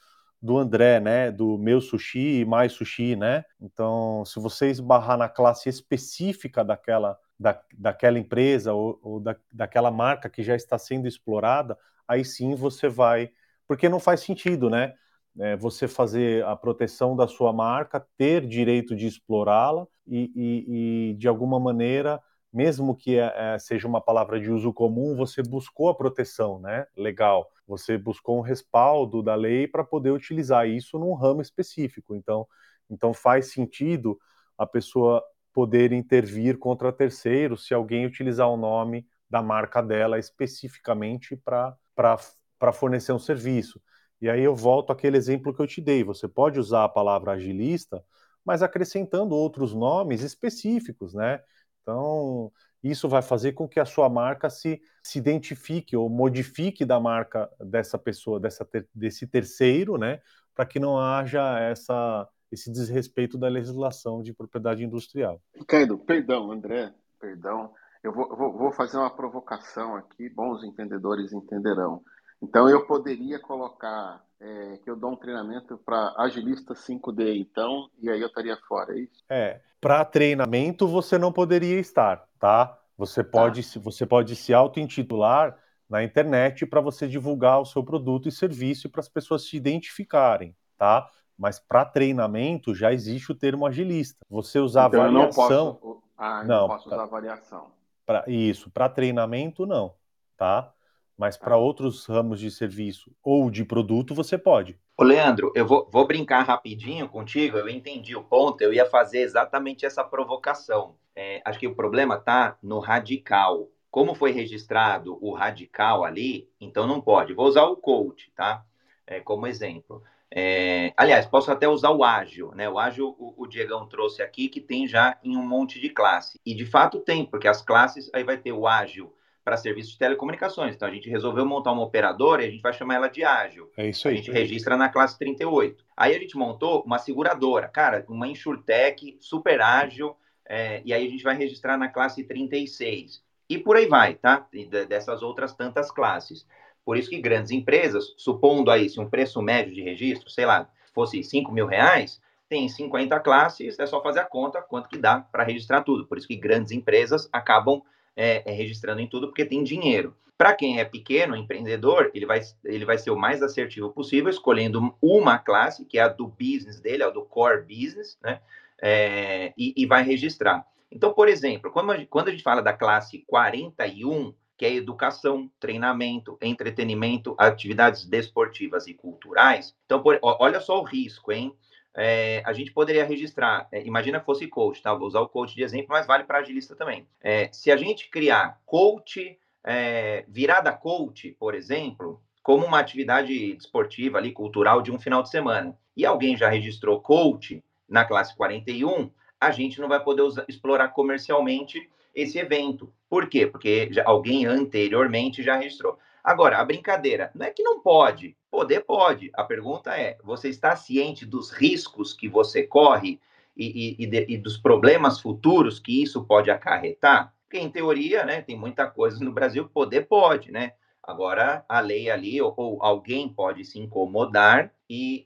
do André, né, do meu sushi e mais sushi, né? Então, se você esbarrar na classe específica daquela, da, daquela empresa ou, ou da, daquela marca que já está sendo explorada, aí sim você vai, porque não faz sentido, né? é, você fazer a proteção da sua marca, ter direito de explorá-la e, e, e, de alguma maneira, mesmo que é, seja uma palavra de uso comum, você buscou a proteção, né? Legal. Você buscou um respaldo da lei para poder utilizar isso num ramo específico. Então, então faz sentido a pessoa poder intervir contra terceiros se alguém utilizar o nome da marca dela especificamente para fornecer um serviço. E aí eu volto àquele exemplo que eu te dei. Você pode usar a palavra agilista, mas acrescentando outros nomes específicos, né? Então, isso vai fazer com que a sua marca se, se identifique ou modifique da marca dessa pessoa, dessa ter, desse terceiro, né? Para que não haja essa, esse desrespeito da legislação de propriedade industrial. Ricardo, perdão, André, perdão. Eu vou, vou, vou fazer uma provocação aqui, bons entendedores entenderão. Então, eu poderia colocar é, que eu dou um treinamento para agilista 5D, então, e aí eu estaria fora, é isso? É, para treinamento você não poderia estar, tá? Você tá. pode, tá. você pode se auto-intitular na internet para você divulgar o seu produto e serviço para as pessoas se identificarem, tá? Mas para treinamento já existe o termo agilista. Você usar então, variação. Eu não posso, ah, não, não posso usar variação. Pra, isso, para treinamento não, tá? Mas para outros ramos de serviço ou de produto, você pode. Ô, Leandro, eu vou, vou brincar rapidinho contigo. Eu entendi o ponto, eu ia fazer exatamente essa provocação. É, acho que o problema está no radical. Como foi registrado o radical ali, então não pode. Vou usar o coach, tá? É, como exemplo. É, aliás, posso até usar o ágil, né? O ágil o, o Diegão trouxe aqui, que tem já em um monte de classe. E de fato tem, porque as classes, aí vai ter o ágil para serviços de telecomunicações. Então a gente resolveu montar uma operadora e a gente vai chamar ela de ágil. É isso aí. A gente registra na classe 38. Aí a gente montou uma seguradora, cara, uma insurtech super ágil, é, e aí a gente vai registrar na classe 36. E por aí vai, tá? dessas outras tantas classes. Por isso que grandes empresas, supondo aí se um preço médio de registro, sei lá, fosse 5 mil reais, tem 50 classes, é só fazer a conta quanto que dá para registrar tudo. Por isso que grandes empresas acabam é, é, registrando em tudo, porque tem dinheiro. Para quem é pequeno, empreendedor, ele vai, ele vai ser o mais assertivo possível, escolhendo uma classe, que é a do business dele, a do core business, né? É, e, e, vai registrar. Então, por exemplo, quando a, gente, quando a gente fala da classe 41, que é educação, treinamento, entretenimento, atividades desportivas e culturais, então, por, olha só o risco, hein? É, a gente poderia registrar, é, imagina fosse coach, tá? Vou usar o coach de exemplo, mas vale para agilista também. É, se a gente criar coach, é, virada coach, por exemplo, como uma atividade desportiva ali, cultural de um final de semana, e alguém já registrou coach na classe 41, a gente não vai poder usar, explorar comercialmente esse evento. Por quê? Porque já, alguém anteriormente já registrou. Agora, a brincadeira, não é que não pode, poder pode. A pergunta é: você está ciente dos riscos que você corre e, e, e, de, e dos problemas futuros que isso pode acarretar? Porque, em teoria, né, tem muita coisa no Brasil poder pode, né? Agora, a lei ali, ou, ou alguém pode se incomodar e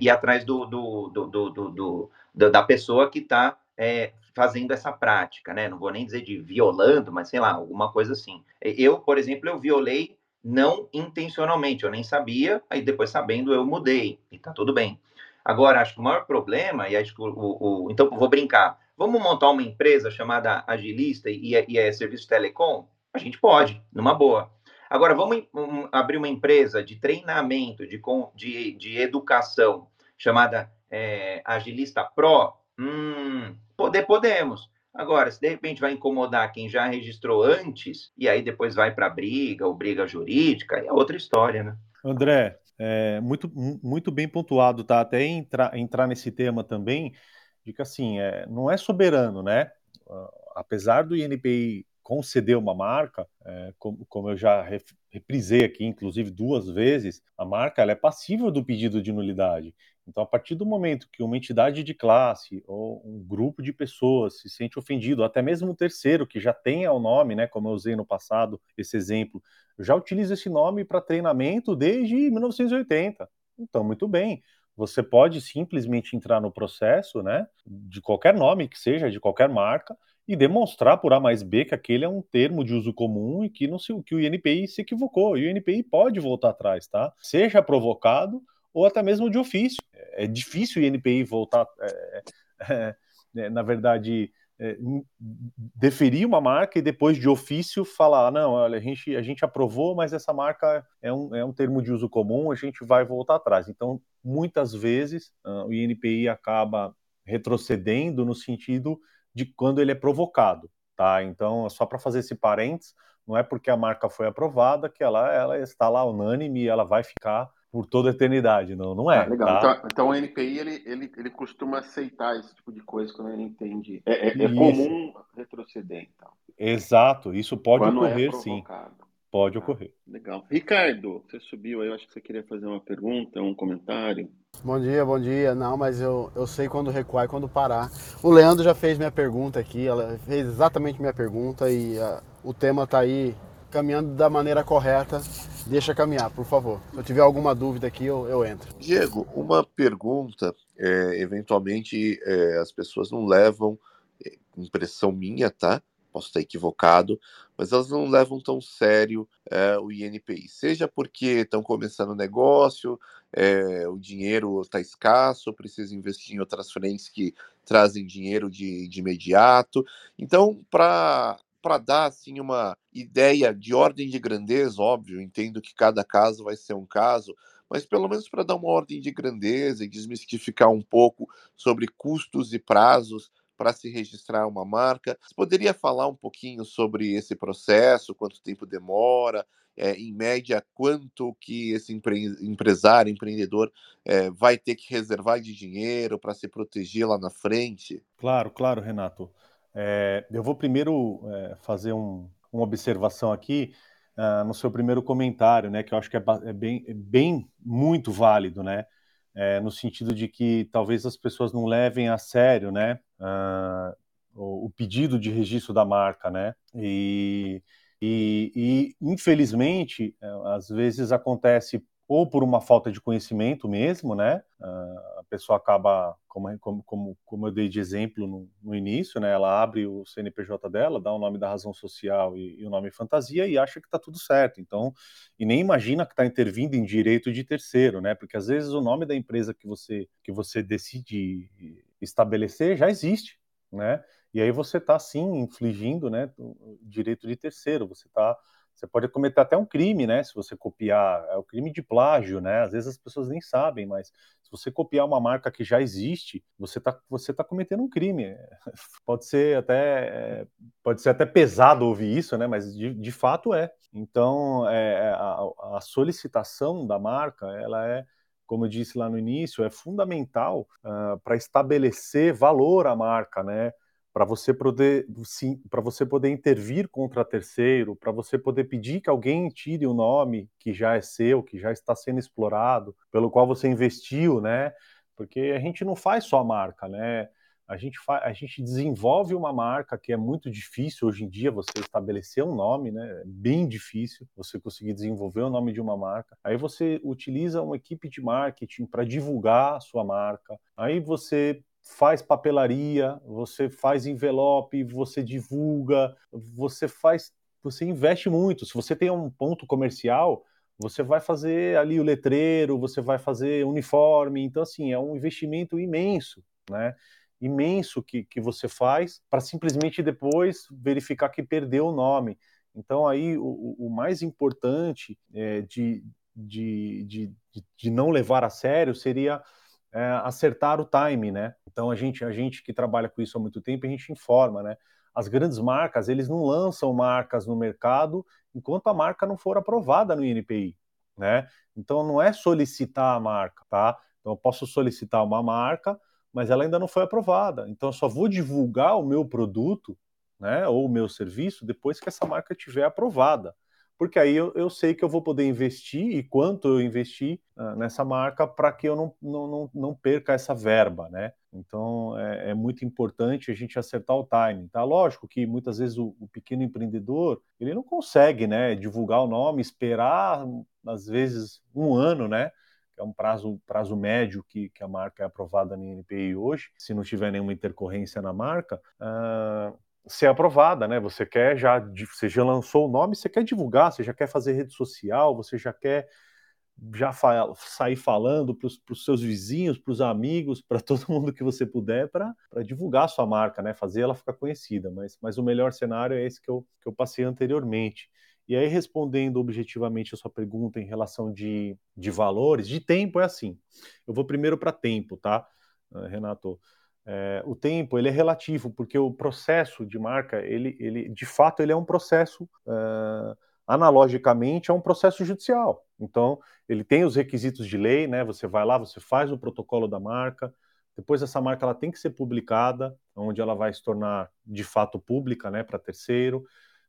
ir atrás do, do, do, do, da pessoa que está é, fazendo essa prática, né? Não vou nem dizer de violando, mas sei lá, alguma coisa assim. Eu, por exemplo, eu violei não intencionalmente, eu nem sabia, aí depois sabendo eu mudei, e tá tudo bem. Agora, acho que o maior problema, e acho que o, o, o então vou brincar, vamos montar uma empresa chamada Agilista e, e é serviço telecom? A gente pode, numa boa. Agora, vamos um, abrir uma empresa de treinamento, de, de, de educação, chamada é, Agilista Pro? Hum, poder podemos. Agora, se de repente vai incomodar quem já registrou antes, e aí depois vai para briga ou briga jurídica, é outra história, né? André, é, muito, muito bem pontuado, tá? Até entrar, entrar nesse tema também, de que assim, é, não é soberano, né? Apesar do INPI conceder uma marca, é, como, como, eu já reprisei aqui, inclusive duas vezes, a marca ela é passível do pedido de nulidade. Então, a partir do momento que uma entidade de classe ou um grupo de pessoas se sente ofendido, até mesmo um terceiro que já tenha o nome, né, como eu usei no passado esse exemplo, já utilizo esse nome para treinamento desde 1980. Então, muito bem. Você pode simplesmente entrar no processo, né, de qualquer nome que seja, de qualquer marca, e demonstrar por A mais B que aquele é um termo de uso comum e que, não se, que o INPI se equivocou. E o INPI pode voltar atrás, tá? Seja provocado ou até mesmo de ofício. É difícil o INPI voltar, é, é, é, na verdade, é, deferir uma marca e depois de ofício falar, não, olha, a gente, a gente aprovou, mas essa marca é um, é um termo de uso comum, a gente vai voltar atrás. Então, muitas vezes, uh, o INPI acaba retrocedendo no sentido de quando ele é provocado, tá? Então, só para fazer esse parênteses, não é porque a marca foi aprovada que ela, ela está lá unânime e ela vai ficar por toda a eternidade, não, não é. Ah, legal. Tá? Então, então, o NPI ele, ele, ele costuma aceitar esse tipo de coisa quando ele entende. É, é, é comum retroceder, então. Exato, isso pode quando é ocorrer, é sim. Pode ah, ocorrer. Legal. Ricardo, você subiu aí, eu acho que você queria fazer uma pergunta, um comentário. Bom dia, bom dia. Não, mas eu, eu sei quando recuar e quando parar. O Leandro já fez minha pergunta aqui, ela fez exatamente minha pergunta e a, o tema está aí caminhando da maneira correta deixa caminhar, por favor. Se eu tiver alguma dúvida aqui, eu, eu entro. Diego, uma pergunta. É, eventualmente é, as pessoas não levam, é, impressão minha, tá? Posso estar equivocado, mas elas não levam tão sério é, o INPI. Seja porque estão começando o negócio, é, o dinheiro está escasso, precisa investir em outras frentes que trazem dinheiro de, de imediato. Então, para para dar assim uma ideia de ordem de grandeza, óbvio, entendo que cada caso vai ser um caso, mas pelo menos para dar uma ordem de grandeza e desmistificar um pouco sobre custos e prazos para se registrar uma marca. Você poderia falar um pouquinho sobre esse processo, quanto tempo demora, é, em média, quanto que esse empre empresário, empreendedor é, vai ter que reservar de dinheiro para se proteger lá na frente? Claro, claro, Renato. É, eu vou primeiro é, fazer um, uma observação aqui uh, no seu primeiro comentário, né, que eu acho que é, é bem, é bem muito válido, né, é, no sentido de que talvez as pessoas não levem a sério, né, uh, o, o, pedido de registro da marca, né, e, e, e infelizmente é, às vezes acontece ou por uma falta de conhecimento mesmo, né? Uh, a pessoa acaba, como, como, como eu dei de exemplo no, no, início, né? Ela abre o CNPJ dela, dá o nome da razão social e, e o nome fantasia e acha que está tudo certo. Então, e nem imagina que está intervindo em direito de terceiro, né? Porque às vezes o nome da empresa que você que você decide estabelecer já existe, né? E aí você está sim infligindo, né? Direito de terceiro. Você está você pode cometer até um crime, né? Se você copiar, é o crime de plágio, né? Às vezes as pessoas nem sabem, mas se você copiar uma marca que já existe, você está você tá cometendo um crime. Pode ser até pode ser até pesado ouvir isso, né? Mas de, de fato é. Então, é, é a, a solicitação da marca, ela é como eu disse lá no início, é fundamental uh, para estabelecer valor à marca, né? Para você poder para você poder intervir contra terceiro, para você poder pedir que alguém tire o nome que já é seu, que já está sendo explorado, pelo qual você investiu, né? Porque a gente não faz só a marca, né? A gente, a gente desenvolve uma marca que é muito difícil hoje em dia você estabelecer um nome, né? É bem difícil você conseguir desenvolver o nome de uma marca. Aí você utiliza uma equipe de marketing para divulgar a sua marca. Aí você faz papelaria, você faz envelope, você divulga, você faz, você investe muito. Se você tem um ponto comercial, você vai fazer ali o letreiro, você vai fazer uniforme, então assim, é um investimento imenso, né? Imenso que, que você faz para simplesmente depois verificar que perdeu o nome. Então aí o, o mais importante é, de, de, de, de não levar a sério seria é, acertar o time, né? Então a gente, a gente que trabalha com isso há muito tempo, a gente informa, né? As grandes marcas, eles não lançam marcas no mercado enquanto a marca não for aprovada no INPI, né? Então não é solicitar a marca, tá? Então eu posso solicitar uma marca, mas ela ainda não foi aprovada. Então eu só vou divulgar o meu produto, né, ou o meu serviço depois que essa marca tiver aprovada porque aí eu, eu, sei que eu vou poder investir e quanto eu investi uh, nessa marca para que eu não, não, não, não, perca essa verba, né? Então é, é, muito importante a gente acertar o timing, tá? Lógico que muitas vezes o, o, pequeno empreendedor ele não consegue, né, divulgar o nome, esperar às vezes um ano, né? Que é um prazo, prazo médio que, que a marca é aprovada na NPI hoje, se não tiver nenhuma intercorrência na marca, uh, ser aprovada, né? Você quer já, você já lançou o nome, você quer divulgar, você já quer fazer rede social, você já quer já fa sair falando para os seus vizinhos, para os amigos, para todo mundo que você puder, para divulgar a sua marca, né? fazer ela ficar conhecida. Mas, mas o melhor cenário é esse que eu, que eu passei anteriormente. E aí, respondendo objetivamente a sua pergunta em relação de, de valores, de tempo é assim. Eu vou primeiro para tempo, tá, eh, Renato? É, o tempo ele é relativo, porque o processo de marca, ele, ele de fato, ele é um processo, uh, analogicamente, é um processo judicial. Então, ele tem os requisitos de lei, né? Você vai lá, você faz o protocolo da marca, depois essa marca ela tem que ser publicada, onde ela vai se tornar de fato pública, né, para terceiro.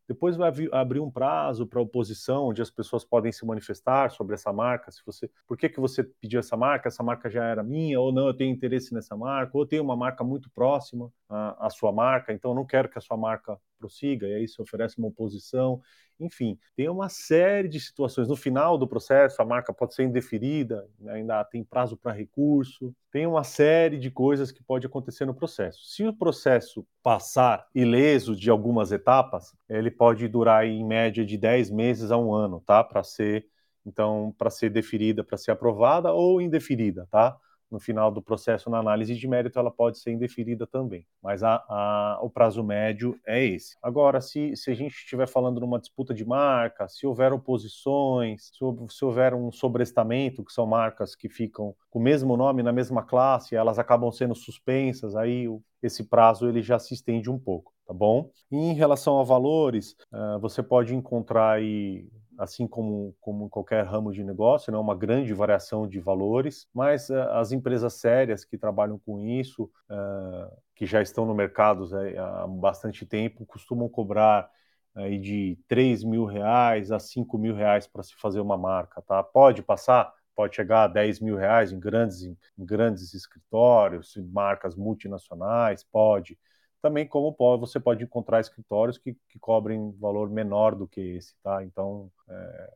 Depois vai abrir um prazo para oposição, onde as pessoas podem se manifestar sobre essa marca. Se você, por que, que você pediu essa marca? Essa marca já era minha, ou não, eu tenho interesse nessa marca, ou tenho uma marca muito próxima à sua marca, então eu não quero que a sua marca prossiga, e aí se oferece uma oposição. Enfim, tem uma série de situações. No final do processo, a marca pode ser indeferida, né, ainda tem prazo para recurso, tem uma série de coisas que pode acontecer no processo. Se o processo passar ileso de algumas etapas, ele pode durar em média de 10 meses a um ano, tá? Para ser então para ser deferida, para ser aprovada ou indeferida, tá? No final do processo na análise de mérito ela pode ser indeferida também, mas a, a, o prazo médio é esse. Agora, se, se a gente estiver falando numa disputa de marca, se houver oposições, se, se houver um sobrestamento, que são marcas que ficam com o mesmo nome na mesma classe, elas acabam sendo suspensas, aí o, esse prazo ele já se estende um pouco, tá bom? E em relação a valores, uh, você pode encontrar aí assim como, como qualquer ramo de negócio, né, uma grande variação de valores, mas uh, as empresas sérias que trabalham com isso, uh, que já estão no mercado uh, há bastante tempo, costumam cobrar aí de 3 mil reais a 5 mil reais para se fazer uma marca, tá? Pode passar? Pode chegar a 10 mil reais em grandes, em grandes escritórios, marcas multinacionais, pode também como pode, você pode encontrar escritórios que, que cobrem valor menor do que esse, tá? Então, é,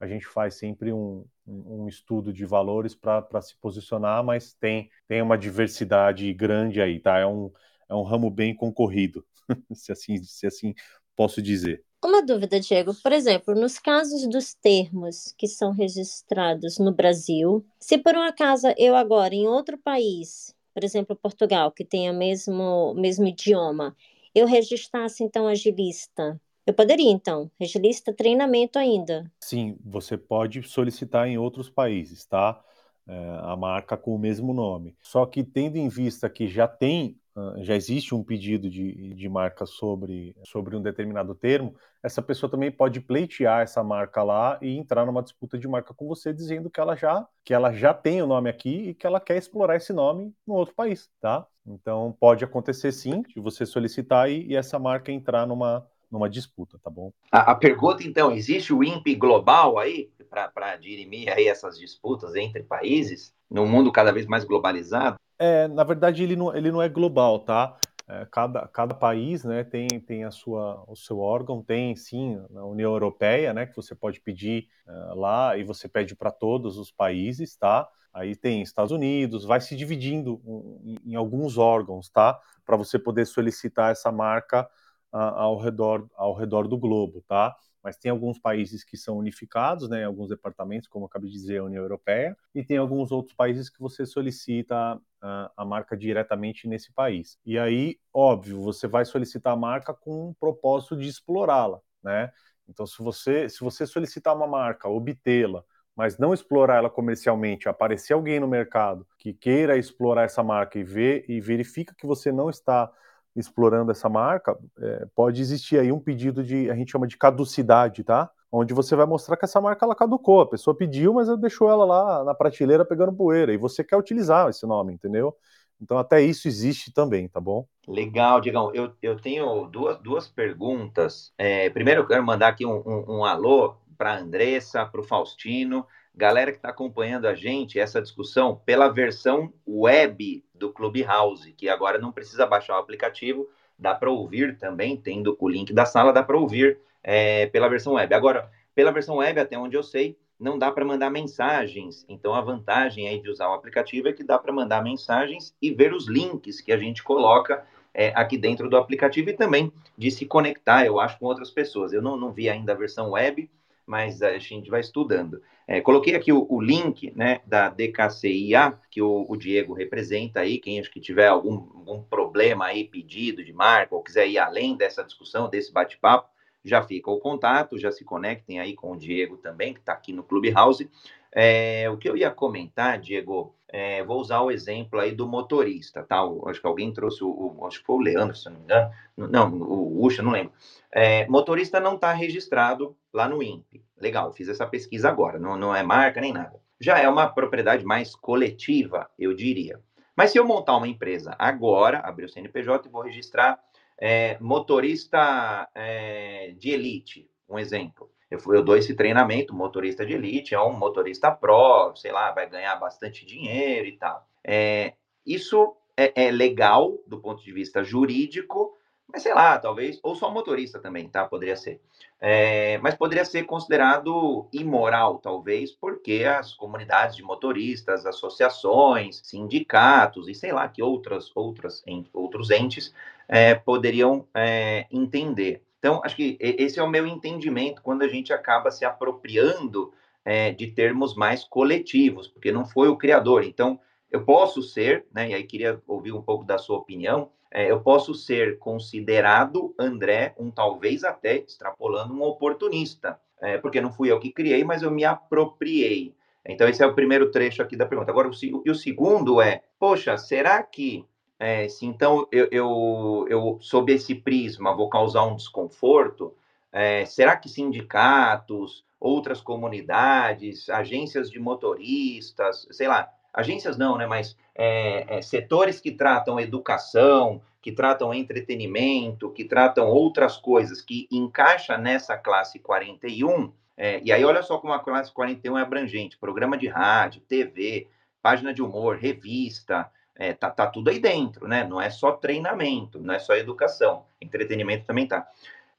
a gente faz sempre um, um estudo de valores para se posicionar, mas tem, tem uma diversidade grande aí, tá? É um, é um ramo bem concorrido, se, assim, se assim posso dizer. Uma dúvida, Diego. Por exemplo, nos casos dos termos que são registrados no Brasil, se por um acaso eu agora em outro país por exemplo, Portugal, que tem o mesmo, mesmo idioma, eu registrasse então agilista, eu poderia, então, agilista treinamento ainda. Sim, você pode solicitar em outros países, tá? É, a marca com o mesmo nome. Só que tendo em vista que já tem já existe um pedido de, de marca sobre, sobre um determinado termo, essa pessoa também pode pleitear essa marca lá e entrar numa disputa de marca com você, dizendo que ela já, que ela já tem o nome aqui e que ela quer explorar esse nome no outro país, tá? Então pode acontecer sim, de você solicitar e, e essa marca entrar numa, numa disputa, tá bom? A, a pergunta então, existe o INPE global aí para dirimir aí essas disputas entre países, num mundo cada vez mais globalizado? É, na verdade, ele não, ele não é global, tá? É, cada, cada país né, tem, tem a sua, o seu órgão, tem sim a União Europeia, né, que você pode pedir uh, lá e você pede para todos os países, tá? Aí tem Estados Unidos, vai se dividindo em, em alguns órgãos, tá? Para você poder solicitar essa marca uh, ao, redor, ao redor do globo, tá? Mas tem alguns países que são unificados, né, alguns departamentos, como eu acabei de dizer, a União Europeia, e tem alguns outros países que você solicita a, a marca diretamente nesse país. E aí, óbvio, você vai solicitar a marca com o propósito de explorá-la, né? Então, se você, se você solicitar uma marca, obtê-la, mas não explorar ela comercialmente, aparecer alguém no mercado que queira explorar essa marca e ver e verifica que você não está explorando essa marca, é, pode existir aí um pedido de, a gente chama de caducidade, tá? Onde você vai mostrar que essa marca ela caducou, a pessoa pediu, mas deixou ela lá na prateleira pegando poeira, e você quer utilizar esse nome, entendeu? Então até isso existe também, tá bom? Legal, Digão. Eu, eu tenho duas, duas perguntas. É, primeiro eu quero mandar aqui um, um, um alô para a Andressa, para o Faustino, galera que está acompanhando a gente, essa discussão pela versão web do Clubhouse, que agora não precisa baixar o aplicativo, dá para ouvir também, tendo o link da sala, dá para ouvir é, pela versão web. Agora, pela versão web, até onde eu sei, não dá para mandar mensagens. Então, a vantagem aí de usar o aplicativo é que dá para mandar mensagens e ver os links que a gente coloca é, aqui dentro do aplicativo e também de se conectar, eu acho, com outras pessoas. Eu não, não vi ainda a versão web, mas a gente vai estudando. É, coloquei aqui o, o, link né, da DKCIA, que o, o, Diego representa aí, quem acho que tiver algum, algum problema aí, pedido de marca, ou quiser ir além dessa discussão, desse bate-papo, já fica o contato, já se conectem aí com o Diego também, que está aqui no Clubhouse. É, o que eu ia comentar, Diego, é, vou usar o exemplo aí do motorista, tá? O, acho que alguém trouxe o, o, acho que foi o Leandro, se não me engano, não, o Ucha, não lembro. É, motorista não está registrado lá no INPE. Legal, fiz essa pesquisa agora, não, não é marca nem nada. Já é uma propriedade mais coletiva, eu diria. Mas se eu montar uma empresa agora, abrir o CNPJ e vou registrar é, motorista é, de elite, um exemplo. Eu, eu dou esse treinamento, motorista de elite, é um motorista pró, sei lá, vai ganhar bastante dinheiro e tal. É, isso é, é legal do ponto de vista jurídico, mas sei lá, talvez, ou só motorista também, tá? Poderia ser. É, mas poderia ser considerado imoral, talvez, porque as comunidades de motoristas, associações, sindicatos e sei lá que outras, outras outros entes é, poderiam é, entender. Então, acho que esse é o meu entendimento quando a gente acaba se apropriando é, de termos mais coletivos, porque não foi o criador. Então, eu posso ser, né, e aí queria ouvir um pouco da sua opinião, é, eu posso ser considerado, André, um talvez até extrapolando um oportunista, é, porque não fui eu que criei, mas eu me apropriei. Então, esse é o primeiro trecho aqui da pergunta. Agora, o, e o segundo é: poxa, será que é, se então eu, eu, eu, sob esse prisma, vou causar um desconforto, é, será que sindicatos, outras comunidades, agências de motoristas, sei lá, agências não, né, mas é, é setores que tratam educação, que tratam entretenimento, que tratam outras coisas, que encaixa nessa classe 41, é, e aí olha só como a classe 41 é abrangente, programa de rádio, TV, página de humor, revista, é, tá, tá tudo aí dentro, né? Não é só treinamento, não é só educação, entretenimento também tá.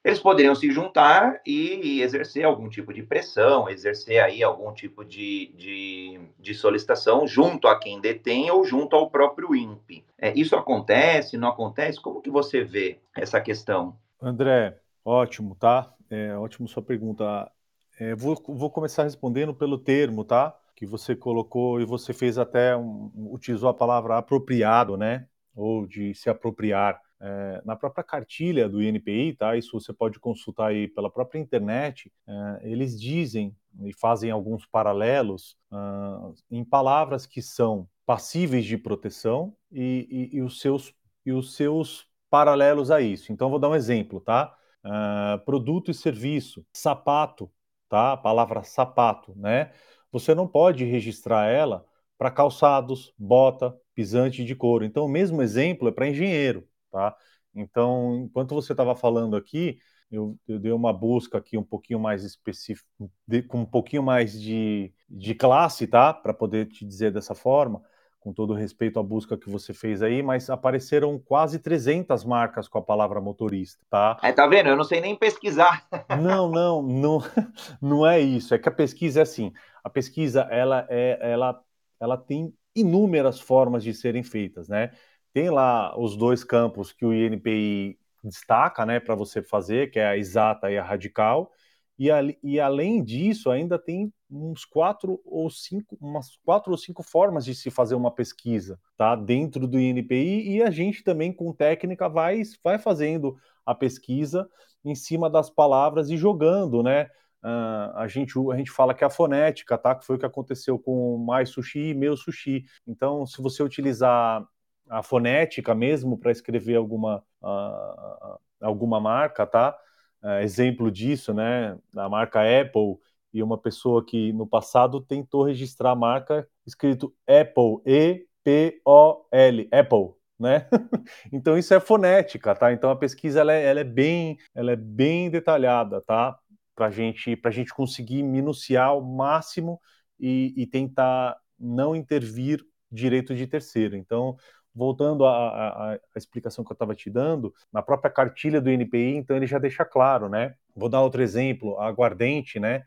Eles poderiam se juntar e, exercer algum tipo de pressão, exercer aí algum tipo de, de, de solicitação junto a quem detém ou junto ao próprio INPE. É, isso acontece, não acontece? Como que você vê essa questão? André, ótimo, tá? É, ótimo sua pergunta. É, vou, vou começar respondendo pelo termo, tá? Que você colocou e você fez até um, utilizou a palavra apropriado, né? Ou de se apropriar. É, na própria cartilha do INPI, tá? Isso você pode consultar aí pela própria internet. É, eles dizem e fazem alguns paralelos uh, em palavras que são passíveis de proteção e, e, e, os seus e os seus paralelos a isso. Então vou dar um exemplo, tá? Uh, produto e serviço, sapato, tá? A palavra sapato, né? Você não pode registrar ela para calçados, bota, pisante de couro. Então, o mesmo exemplo é para engenheiro, tá? Então, enquanto você estava falando aqui, eu, eu, dei uma busca aqui um pouquinho mais específica, com um pouquinho mais de, de classe, tá? Para poder te dizer dessa forma com todo respeito à busca que você fez aí, mas apareceram quase 300 marcas com a palavra motorista, tá? É, tá vendo? Eu não sei nem pesquisar. Não, não, não, não é isso. É que a pesquisa é assim. A pesquisa ela é, ela, ela tem inúmeras formas de serem feitas, né? Tem lá os dois campos que o INPI destaca, né, para você fazer, que é a exata e a radical. E, e além disso, ainda tem uns quatro ou cinco, umas quatro ou cinco formas de se fazer uma pesquisa, tá? Dentro do INPI e a gente também com técnica vai, vai fazendo a pesquisa em cima das palavras e jogando, né? Uh, a, gente, a gente fala que é a fonética, tá? Que foi o que aconteceu com mais sushi e meu sushi. Então, se você utilizar a fonética mesmo para escrever alguma, uh, alguma marca, tá? Uh, exemplo disso, né? A marca Apple e uma pessoa que no passado tentou registrar a marca escrito Apple, E-P-O-L, Apple, né? então isso é fonética, tá? Então a pesquisa ela é, ela é bem, ela é bem detalhada, tá? Para gente, para gente conseguir minuciar ao máximo e, e tentar não intervir direito de terceiro. Então voltando à, à, explicação que eu estava te dando, na própria cartilha do NPI, então ele já deixa claro, né? Vou dar outro exemplo, a aguardente, né?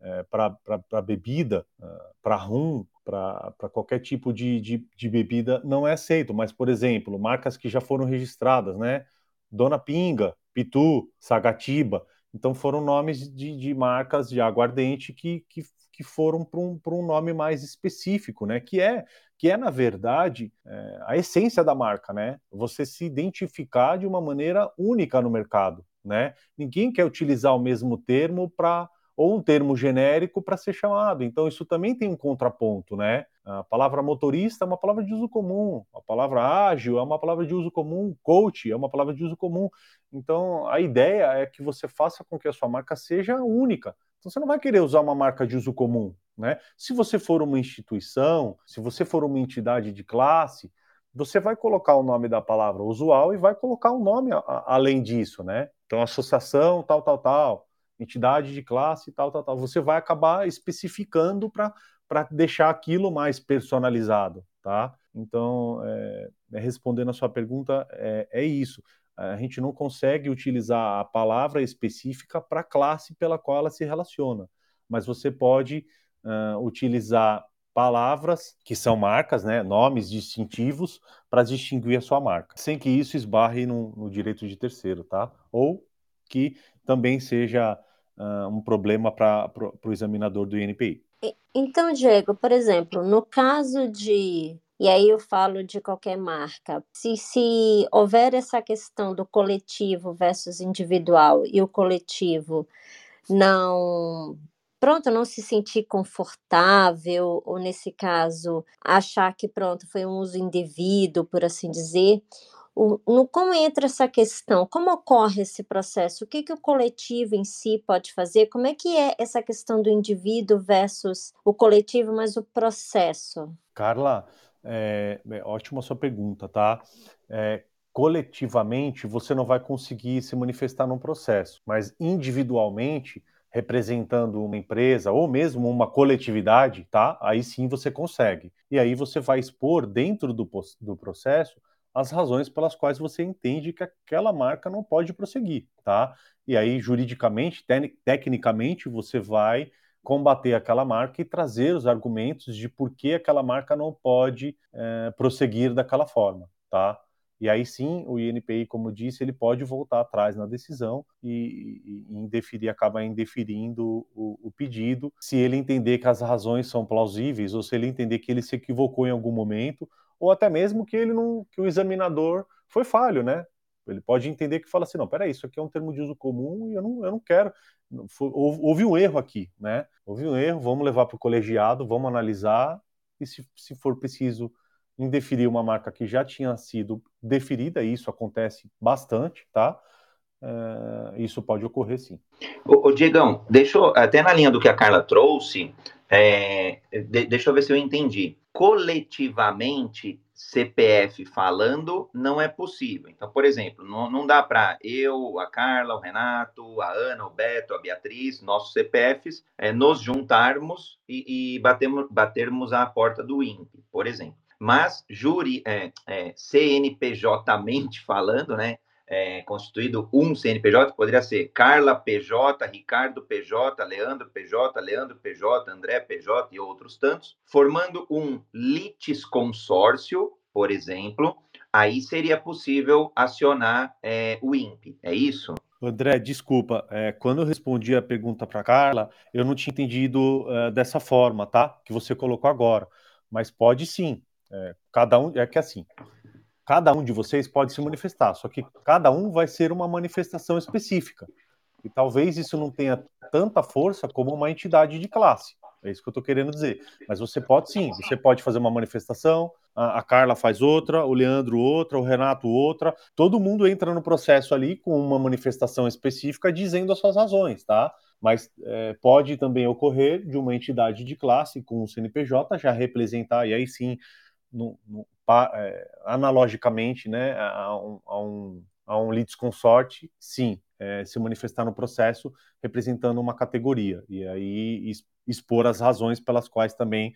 é, para bebida, é, para rum, para qualquer tipo de, de, de, bebida, não é aceito. Mas, por exemplo, marcas que já foram registradas, né? Dona Pinga, Pitu, Sagatiba. Então foram nomes de, de marcas de aguardente que, que, que foram para um, um nome mais específico, né? Que é, que é na verdade, é, a essência da marca, né? Você se identificar de uma maneira única no mercado, né? Ninguém quer utilizar o mesmo termo para ou um termo genérico para ser chamado. Então, isso também tem um contraponto, né? A palavra motorista é uma palavra de uso comum, a palavra ágil é uma palavra de uso comum, coach é uma palavra de uso comum. Então, a ideia é que você faça com que a sua marca seja única. Então, você não vai querer usar uma marca de uso comum, né? Se você for uma instituição, se você for uma entidade de classe, você vai colocar o nome da palavra usual e vai colocar um nome a, a, além disso, né? Então, associação, tal, tal, tal entidade de classe, tal, tal, tal. Você vai acabar especificando para deixar aquilo mais personalizado, tá? Então, é, é, respondendo a sua pergunta, é, é isso. A gente não consegue utilizar a palavra específica para a classe pela qual ela se relaciona, mas você pode uh, utilizar palavras que são marcas, né, nomes distintivos para distinguir a sua marca, sem que isso esbarre no, no direito de terceiro, tá? Ou que também seja uh, um problema para o examinador do INPI. Então, Diego, por exemplo, no caso de e aí eu falo de qualquer marca. Se, se houver essa questão do coletivo versus individual e o coletivo não pronto, não se sentir confortável, ou nesse caso, achar que pronto, foi um uso indevido, por assim dizer, o, no, como entra essa questão? Como ocorre esse processo? O que, que o coletivo em si pode fazer? Como é que é essa questão do indivíduo versus o coletivo, mas o processo? Carla, é, é ótima sua pergunta, tá? É, coletivamente, você não vai conseguir se manifestar num processo, mas individualmente, representando uma empresa ou mesmo uma coletividade, tá? Aí sim você consegue. E aí você vai expor dentro do, do processo as razões pelas quais você entende que aquela marca não pode prosseguir, tá? E aí, juridicamente, te tecnicamente, você vai combater aquela marca e trazer os argumentos de por que aquela marca não pode é, prosseguir daquela forma, tá? E aí sim, o INPI, como disse, ele pode voltar atrás na decisão e, e indeferir, acaba indeferindo o, o, pedido, se ele entender que as razões são plausíveis ou se ele entender que ele se equivocou em algum momento ou até mesmo que ele não, que o examinador foi falho, né? Ele pode entender que fala assim, não, peraí, isso aqui é um termo de uso comum e eu não, eu não quero. Houve um erro aqui, né? Houve um erro, vamos levar para o colegiado, vamos analisar e se, se for preciso indeferir uma marca que já tinha sido deferida, e isso acontece bastante, tá? É, isso pode ocorrer sim. Ô, ô, Diegão, deixa eu, até na linha do que a Carla trouxe, é, de, deixa eu ver se eu entendi coletivamente CPF falando não é possível. Então, por exemplo, não, não dá para eu, a Carla, o Renato, a Ana, o Beto, a Beatriz, nossos CPFs, é, nos juntarmos e, e batermos, à porta do INPE, por exemplo. Mas é, é, CNPJ-mente falando, né? É, constituído um CNPJ, poderia ser Carla PJ, Ricardo PJ, Leandro PJ, Leandro PJ, André PJ e outros tantos, formando um litisconsórcio, por exemplo, aí seria possível acionar é, o INPE, é isso? André, desculpa, é, quando eu respondi a pergunta para Carla, eu não tinha entendido é, dessa forma, tá? Que você colocou agora, mas pode sim. É, cada um é que assim, cada um de vocês pode se manifestar, só que cada um vai ser uma manifestação específica. E talvez isso não tenha tanta força como uma entidade de classe. É isso que eu estou querendo dizer. Mas você pode sim, você pode fazer uma manifestação, a, Carla faz outra, o Leandro outra, o Renato outra. Todo mundo entra no processo ali com uma manifestação específica dizendo as suas razões, tá? Mas é, pode também ocorrer de uma entidade de classe com o CNPJ já representar, e aí sim no, no, analogicamente né, a um, a um, a um litisconsorte, sim, é, se manifestar no processo representando uma categoria, e aí expor as razões pelas quais também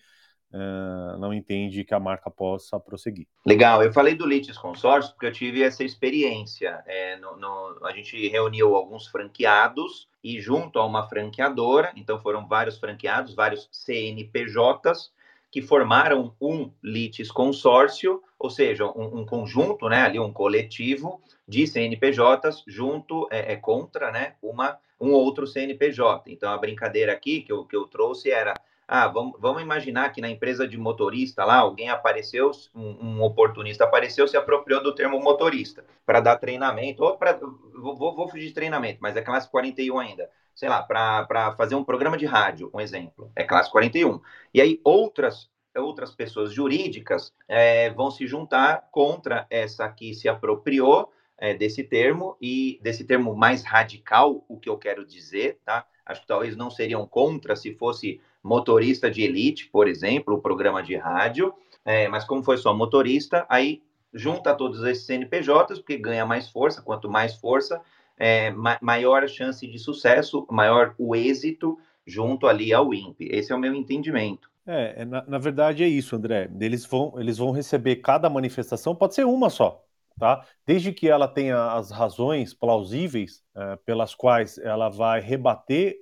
Uh, não entende que a marca possa prosseguir. Legal, eu falei do Litis Consórcio porque eu tive essa experiência. É, no, no, a gente reuniu alguns franqueados e junto a uma franqueadora, então foram vários franqueados, vários CNPJs, que formaram um litis consórcio, ou seja, um, um, conjunto, né, ali um coletivo de CNPJs junto é, é contra, né, uma um outro CNPJ. Então, a brincadeira aqui que eu, que eu trouxe era ah, vamos, vamos imaginar que na empresa de motorista lá, alguém apareceu, um, um oportunista apareceu, se apropriou do termo motorista para dar treinamento, ou para. Vou, vou fugir de treinamento, mas é classe 41 ainda. Sei lá, para fazer um programa de rádio, um exemplo, é classe 41. E aí outras outras pessoas jurídicas é, vão se juntar contra essa que se apropriou é, desse termo e desse termo mais radical, o que eu quero dizer, tá? Acho que talvez não seriam contra se fosse motorista de elite, por exemplo, o programa de rádio, é, mas como foi só motorista, aí junta todos esses CNPJs, porque ganha mais força, quanto mais força, é, ma maior chance de sucesso, maior o êxito junto ali ao INPE. Esse é o meu entendimento. É, é, na, na verdade é isso, André. Eles vão, eles vão receber cada manifestação, pode ser uma só, tá? Desde que ela tenha as razões plausíveis é, pelas quais ela vai rebater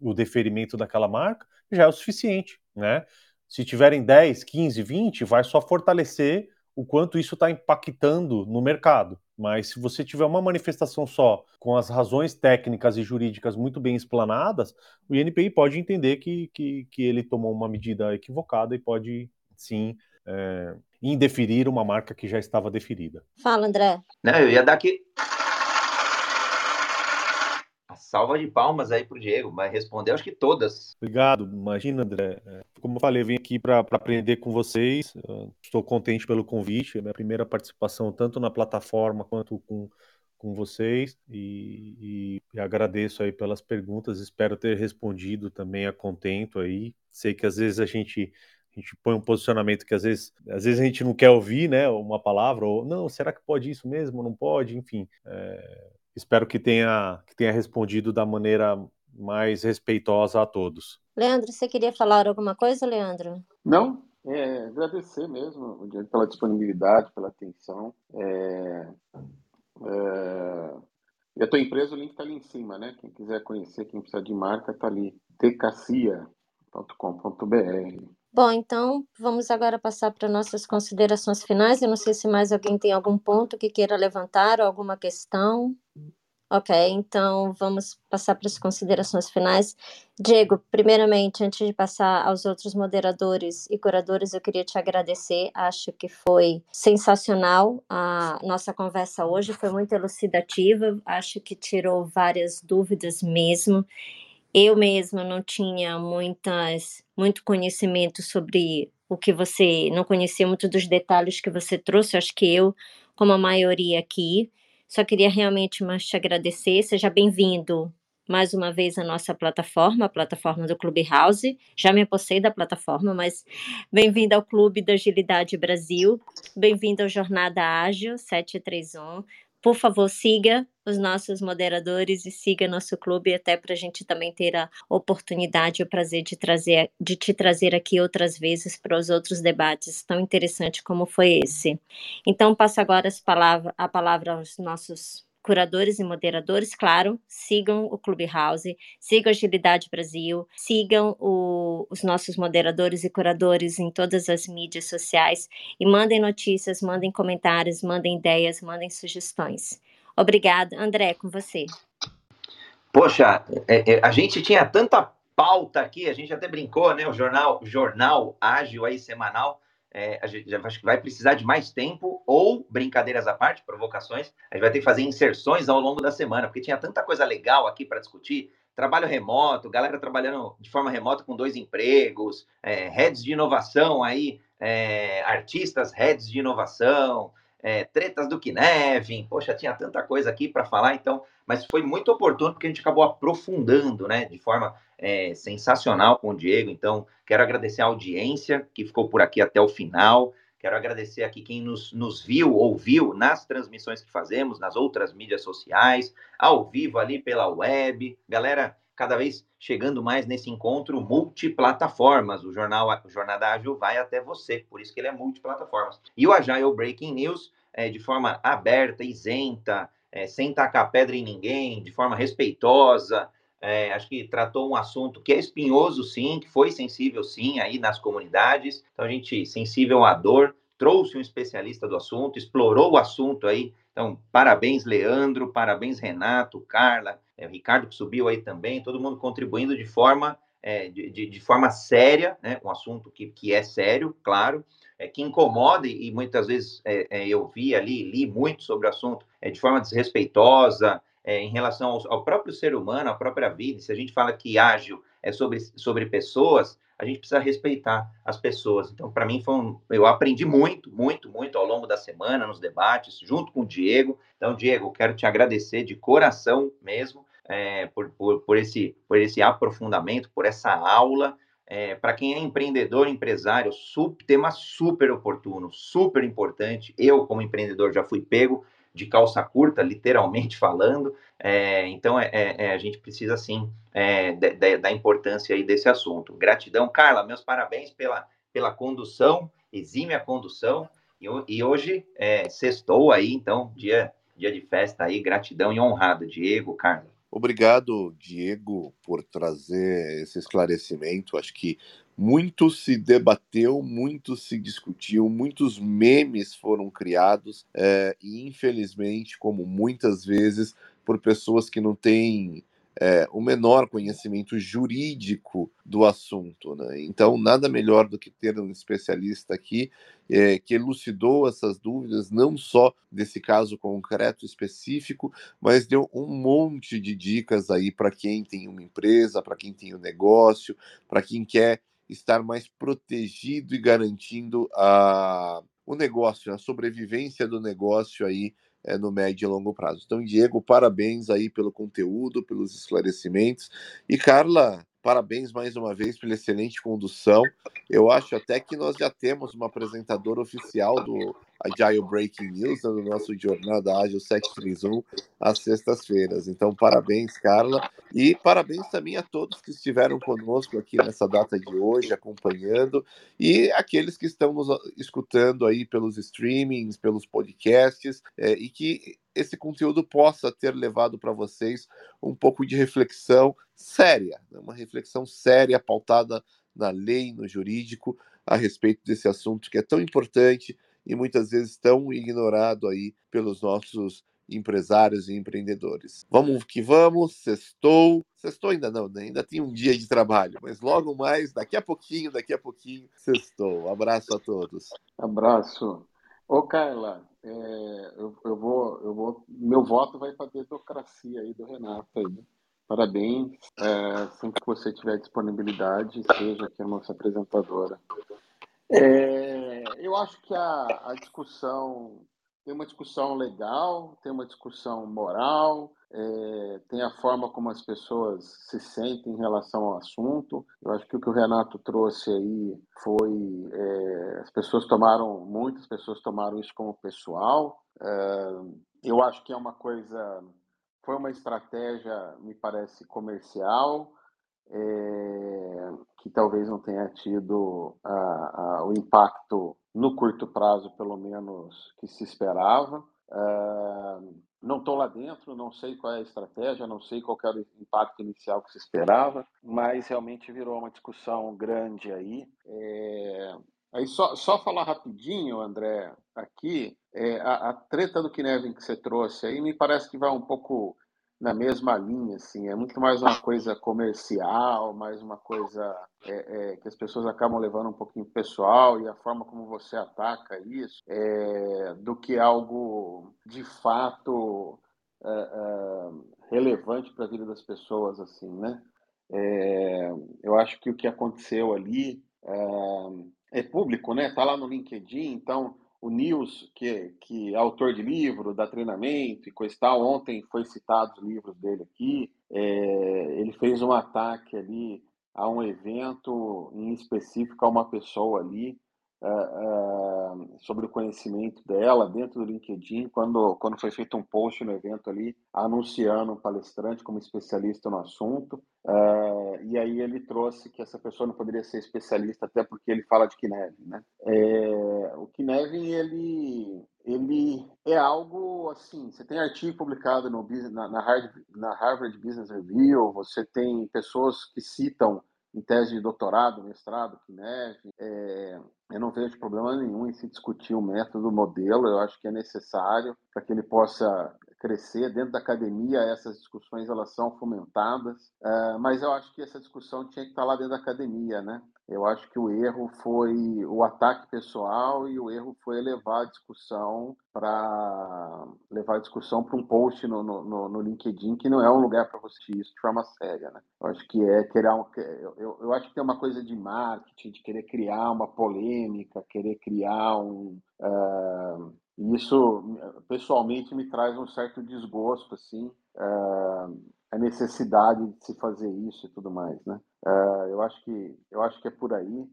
o deferimento daquela marca, já é o suficiente, né? Se tiverem 10, 15, 20, vai só fortalecer o quanto isso está impactando no mercado. Mas se você tiver uma manifestação só, com as razões técnicas e jurídicas muito bem explanadas, o INPI pode entender que, que, que ele tomou uma medida equivocada e pode, sim, é, indeferir uma marca que já estava deferida. Fala, André. Não, eu ia dar aqui salva de palmas aí pro Diego, mas respondeu acho que todas. Obrigado, imagina, André. É, como eu falei, eu vim aqui para aprender com vocês. Estou contente pelo convite, é minha primeira participação tanto na plataforma quanto com, com vocês e, e, e agradeço aí pelas perguntas. Espero ter respondido também a contento aí. Sei que às vezes a gente a gente põe um posicionamento que às vezes, às vezes a gente não quer ouvir, né, uma palavra, ou não, será que pode isso mesmo? Não pode? Enfim, é, espero que tenha, que tenha respondido da maneira mais respeitosa a todos. Leandro, você queria falar alguma coisa, Leandro? Não, é, agradecer mesmo pela disponibilidade, pela atenção. É, é, e a tua empresa, o link está ali em cima, né? Quem quiser conhecer, quem precisa de marca, está ali, decacia.com.br. Bom, então vamos agora passar para nossas considerações finais. Eu não sei se mais alguém tem algum ponto que queira levantar ou alguma questão. Ok, então vamos passar para as considerações finais. Diego, primeiramente, antes de passar aos outros moderadores e curadores, eu queria te agradecer. Acho que foi sensacional a nossa conversa hoje, foi muito elucidativa. Acho que tirou várias dúvidas mesmo. Eu mesma não tinha muitas, muito conhecimento sobre o que você, não conhecia muito dos detalhes que você trouxe, acho que eu, como a maioria aqui, só queria realmente mais te agradecer, seja bem-vindo mais uma vez à nossa plataforma, a plataforma do Clubhouse. Já me apossei da plataforma, mas bem-vindo ao Clube da Agilidade Brasil, bem-vindo ao Jornada Ágil 731. Por favor, siga os nossos moderadores e siga nosso clube, até para a gente também ter a oportunidade e o prazer de, trazer, de te trazer aqui outras vezes para os outros debates tão interessantes como foi esse. Então, passo agora a palavra aos nossos curadores e moderadores, claro, sigam o Clubhouse, sigam Agilidade Brasil, sigam o, os nossos moderadores e curadores em todas as mídias sociais e mandem notícias, mandem comentários, mandem ideias, mandem sugestões. Obrigada. André, com você. Poxa, é, é, a gente tinha tanta pauta aqui, a gente até brincou, né? O jornal, jornal ágil aí, semanal, é, a gente que vai precisar de mais tempo, ou brincadeiras à parte, provocações, a gente vai ter que fazer inserções ao longo da semana, porque tinha tanta coisa legal aqui para discutir. Trabalho remoto, galera trabalhando de forma remota com dois empregos, é, heads de inovação aí, é, artistas, heads de inovação, é, tretas do Kinevin, poxa, tinha tanta coisa aqui para falar, então, mas foi muito oportuno porque a gente acabou aprofundando, né, de forma é, sensacional com o Diego. Então, quero agradecer a audiência que ficou por aqui até o final. Quero agradecer aqui quem nos, nos viu, ouviu nas transmissões que fazemos, nas outras mídias sociais, ao vivo ali pela web. Galera, cada vez chegando mais nesse encontro multiplataformas. O jornal o Jornada Ágil vai até você, por isso que ele é multiplataformas. E o Agile Breaking News, é, de forma aberta, isenta, é, sem tacar pedra em ninguém, de forma respeitosa, é, acho que tratou um assunto que é espinhoso, sim, que foi sensível, sim, aí nas comunidades. Então, a gente, sensível à dor trouxe um especialista do assunto, explorou o assunto aí. Então, parabéns, Leandro, parabéns, Renato, Carla, é, Ricardo que subiu aí também, todo mundo contribuindo de forma, é, de, de, de, forma séria, né? Um assunto que, que é sério, claro, é, que incomoda, e muitas vezes é, é, eu vi ali, li muito sobre o assunto, é, de forma desrespeitosa, é, em relação ao, ao, próprio ser humano, à própria vida. Se a gente fala que ágil é sobre, sobre pessoas, a gente precisa respeitar as pessoas. Então, para mim, foi um, eu aprendi muito, muito, muito ao longo da semana, nos debates, junto com o Diego. Então, Diego, quero te agradecer de coração mesmo é, por, por, por, esse, por esse aprofundamento, por essa aula. É, para quem é empreendedor, empresário, super, tema super oportuno, super importante. Eu, como empreendedor, já fui pego de calça curta, literalmente falando. É, então, é, é, é, a gente precisa, sim, é, da importância aí desse assunto. Gratidão. Carla, meus parabéns pela, pela condução, exime a condução. E, e hoje, é, sextou aí, então, dia, dia de festa aí. Gratidão e honrado, Diego, Carla. Obrigado, Diego, por trazer esse esclarecimento. Acho que muito se debateu, muito se discutiu, muitos memes foram criados, é, e infelizmente, como muitas vezes, por pessoas que não têm é, o menor conhecimento jurídico do assunto. Né? Então, nada melhor do que ter um especialista aqui é, que elucidou essas dúvidas, não só desse caso concreto específico, mas deu um monte de dicas aí para quem tem uma empresa, para quem tem um negócio, para quem quer estar mais protegido e garantindo a, o negócio, a sobrevivência do negócio aí é, no médio e longo prazo. Então, Diego, parabéns aí pelo conteúdo, pelos esclarecimentos. E Carla, Parabéns mais uma vez pela excelente condução. Eu acho até que nós já temos uma apresentadora oficial do Agile Breaking News, do nosso Jornada Ágil 731, às sextas-feiras. Então, parabéns, Carla. E parabéns também a todos que estiveram conosco aqui nessa data de hoje, acompanhando, e aqueles que estão nos escutando aí pelos streamings, pelos podcasts, é, e que esse conteúdo possa ter levado para vocês um pouco de reflexão séria, né? uma reflexão séria pautada na lei, no jurídico, a respeito desse assunto que é tão importante e muitas vezes tão ignorado aí pelos nossos empresários e empreendedores. Vamos que vamos, sextou. Sextou ainda não, né? ainda tem um dia de trabalho, mas logo mais, daqui a pouquinho, daqui a pouquinho, sextou. Abraço a todos. Abraço. Ô, Carla, é, eu, eu, vou, eu vou, meu voto vai para a dedocracia aí do Renato aí. Né? Parabéns. É, sempre que você tiver disponibilidade, seja aqui a nossa apresentadora. É, eu acho que a, a discussão tem uma discussão legal, tem uma discussão moral, é, tem a forma como as pessoas se sentem em relação ao assunto. Eu acho que o que o Renato trouxe aí foi é, as pessoas tomaram, muitas pessoas tomaram isso como pessoal. É, eu acho que é uma coisa, foi uma estratégia, me parece, comercial. É, que talvez não tenha tido a, a, o impacto no curto prazo, pelo menos, que se esperava. Uh, não estou lá dentro, não sei qual é a estratégia, não sei qual era o impacto inicial que se esperava, mas realmente virou uma discussão grande aí. É... Aí só, só falar rapidinho, André, aqui, é, a, a, treta do Kinevin que você trouxe aí me parece que vai um pouco na mesma linha, assim, é muito mais uma coisa comercial, mais uma coisa é, é, que as pessoas acabam levando um pouquinho pessoal e a forma como você ataca isso, é, do que algo de fato é, é, relevante para a vida das pessoas, assim, né? É, eu acho que o que aconteceu ali é, público, né? Tá lá no LinkedIn, então o Nils, que, que é autor de livro, dá treinamento e coisa e tal, ontem foi citado os livros dele aqui, é, ele fez um ataque ali a um evento em específico a uma pessoa ali, uh, uh, sobre o conhecimento dela dentro do LinkedIn, quando, quando foi feito um post no evento ali, anunciando um palestrante como especialista no assunto, uh, e aí ele trouxe que essa pessoa não poderia ser especialista até porque ele fala de Kinevin, né? É, o Kinevin, ele, ele é algo assim, você tem artigo publicado no, na, na, Harvard, Business Review, você tem pessoas que citam em tese de doutorado, mestrado, que neve. É, eu não vejo problema nenhum em se discutir o método, o modelo. Eu acho que é necessário para que ele possa crescer dentro da academia. Essas discussões elas são fomentadas, uh, mas eu acho que essa discussão tinha que estar lá dentro da academia, né? Eu acho que o erro foi o ataque pessoal e o erro foi levar a discussão para levar a discussão para um post no, no, no, LinkedIn que não é um lugar para você isso de forma séria, né? Eu acho que é querer um, eu, eu acho que tem uma coisa de marketing, de querer criar uma polêmica, querer criar um uh, isso pessoalmente me traz um certo desgosto assim uh, a necessidade de se fazer isso e tudo mais, né? Uh, eu acho que eu acho que é por aí.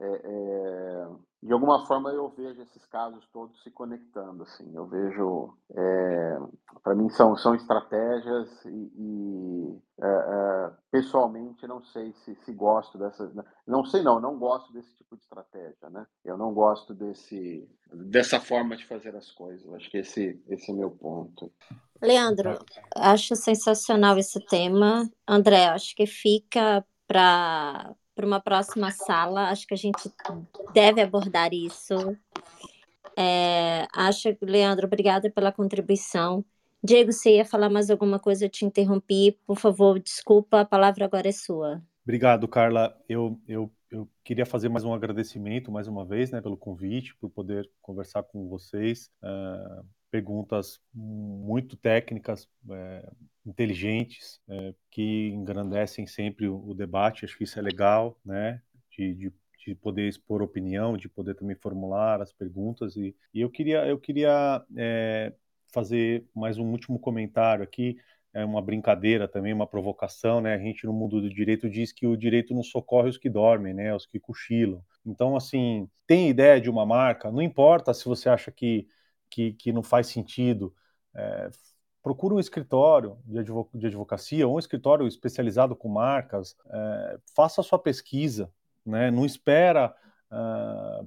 É, é, de alguma forma eu vejo esses casos todos se conectando, assim. Eu vejo, é, para mim são são estratégias e, e é, é, pessoalmente não sei se, se gosto dessa, não sei não, não gosto desse tipo de estratégia, né? Eu não gosto desse dessa forma de fazer as coisas. Acho que esse esse é meu ponto. Leandro, acho sensacional esse tema. André, acho que fica para uma próxima sala. Acho que a gente deve abordar isso. É, acho, Leandro, obrigada pela contribuição. Diego, você ia falar mais alguma coisa? Eu te interrompi. Por favor, desculpa, a palavra agora é sua. Obrigado, Carla. Eu, eu, eu queria fazer mais um agradecimento, mais uma vez, né, pelo convite, por poder conversar com vocês. Uh, perguntas muito técnicas, é, inteligentes, é, que engrandecem sempre o, o, debate. Acho que isso é legal, né? De, de, de, poder expor opinião, de poder também formular as perguntas. E, e eu queria, eu queria é, fazer mais um último comentário aqui. É uma brincadeira também, uma provocação, né? A gente no mundo do direito diz que o direito não socorre os que dormem, né? Os que cochilam. Então, assim, tem ideia de uma marca, não importa se você acha que que, que não faz sentido, é, procura um escritório de, de, advocacia ou um escritório especializado com marcas, é, faça a sua pesquisa, né? não espera é,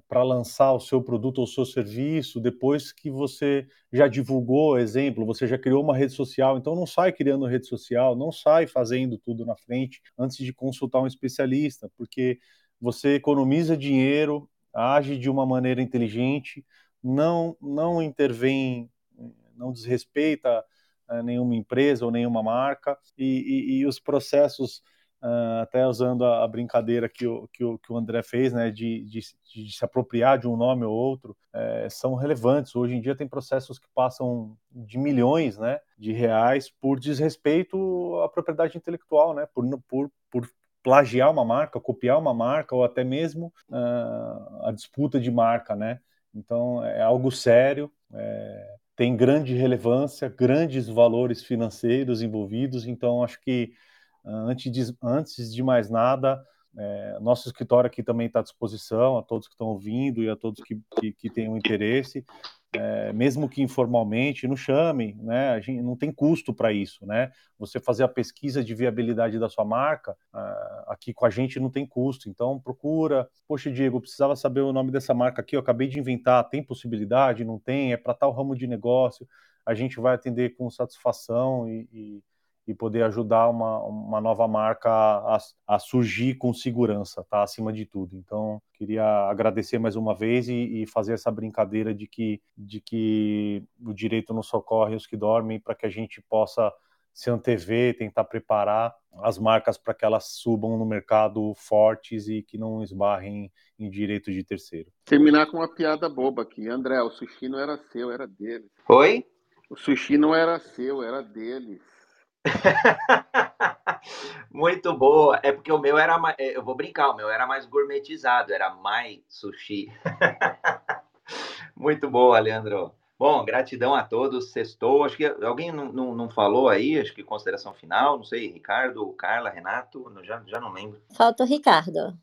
para lançar o seu produto ou o seu serviço depois que você já divulgou, exemplo, você já criou uma rede social, então não sai criando rede social, não sai fazendo tudo na frente antes de consultar um especialista, porque você economiza dinheiro, age de uma maneira inteligente, não, não intervém, não desrespeita uh, nenhuma empresa ou nenhuma marca, e, e, e os processos, uh, até usando a, a, brincadeira que o, que, o, que o André fez, né, de, de, de se apropriar de um nome ou outro, é, são relevantes. Hoje em dia tem processos que passam de milhões né, de reais por desrespeito à propriedade intelectual, né, por, por, por plagiar uma marca, copiar uma marca ou até mesmo uh, a disputa de marca, né? Então, é algo sério, é, tem grande relevância, grandes valores financeiros envolvidos. Então, acho que antes de, antes de mais nada, é, nosso escritório aqui também está à disposição a todos que estão ouvindo e a todos que, que, que tenham interesse é, mesmo que informalmente, nos chame, né? A gente não tem custo para isso, né? Você fazer a pesquisa de viabilidade da sua marca uh, aqui com a gente não tem custo. Então procura, poxa, Diego, precisava saber o nome dessa marca aqui, eu acabei de inventar, tem possibilidade? Não tem? É para tal ramo de negócio? A gente vai atender com satisfação e, e e poder ajudar uma, uma nova marca a, a, surgir com segurança, tá? Acima de tudo. Então, queria agradecer mais uma vez e, e, fazer essa brincadeira de que, de que o direito não socorre os que dormem para que a gente possa se antever, tentar preparar as marcas para que elas subam no mercado fortes e que não esbarrem em direito de terceiro. Terminar com uma piada boba aqui. André, o sushi não era seu, era deles. Oi? O sushi não era seu, era deles. Muito boa. É porque o meu era mais. Eu vou brincar, o meu era mais gourmetizado, era mais sushi. Muito boa, Leandro. Bom, gratidão a todos. Sextou. Acho que alguém não, não, não, falou aí, acho que consideração final, não sei, Ricardo, Carla, Renato, já, já não lembro. Falta o Ricardo.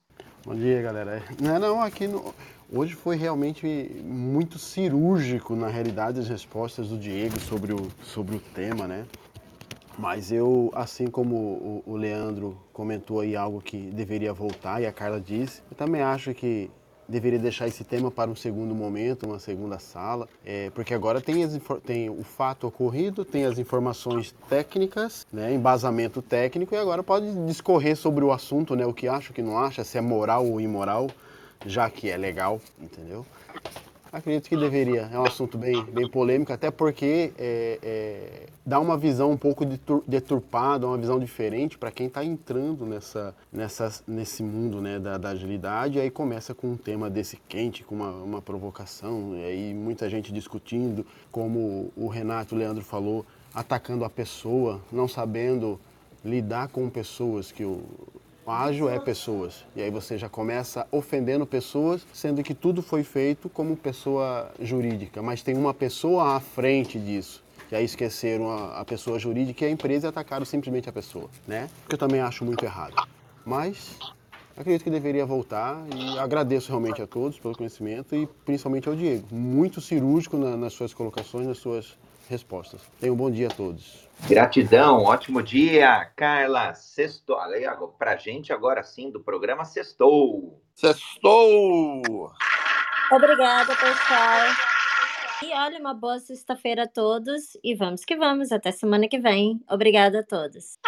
Bom dia, galera. Não, não, aqui no... hoje foi realmente muito cirúrgico, na realidade, as respostas do Diego sobre o, sobre o tema, né? Mas eu, assim como o, Leandro comentou aí algo que deveria voltar e a Carla disse, eu também acho que deveria deixar esse tema para um segundo momento, uma segunda sala, é, porque agora tem, as, tem, o fato ocorrido, tem as informações técnicas, né, embasamento técnico, e agora pode discorrer sobre o assunto, né, o que acha, o que não acha, se é moral ou imoral, já que é legal, entendeu? Acredito que deveria. É um assunto bem, bem polêmico, até porque é, é, dá uma visão um pouco deturpada, uma visão diferente para quem está entrando nessa, nessa, nesse mundo né, da, da, agilidade. E aí começa com um tema desse quente, com uma, uma provocação, e aí muita gente discutindo, como o Renato o Leandro falou, atacando a pessoa, não sabendo lidar com pessoas que o Ágil é pessoas. E aí você já começa ofendendo pessoas, sendo que tudo foi feito como pessoa jurídica, mas tem uma pessoa à frente disso. E aí esqueceram a, a pessoa jurídica e a empresa e atacaram simplesmente a pessoa, né? Que eu também acho muito errado. Mas acredito que deveria voltar e agradeço realmente a todos pelo conhecimento e principalmente ao Diego. Muito cirúrgico na, nas suas colocações, nas suas respostas. Tenham um bom dia a todos. Gratidão, ótimo dia, Carla. Sextou. Pra gente agora sim do programa Sextou. Sextou! Obrigada, pessoal. E olha, uma boa sexta-feira a todos. E vamos que vamos. Até semana que vem. Obrigada a todos.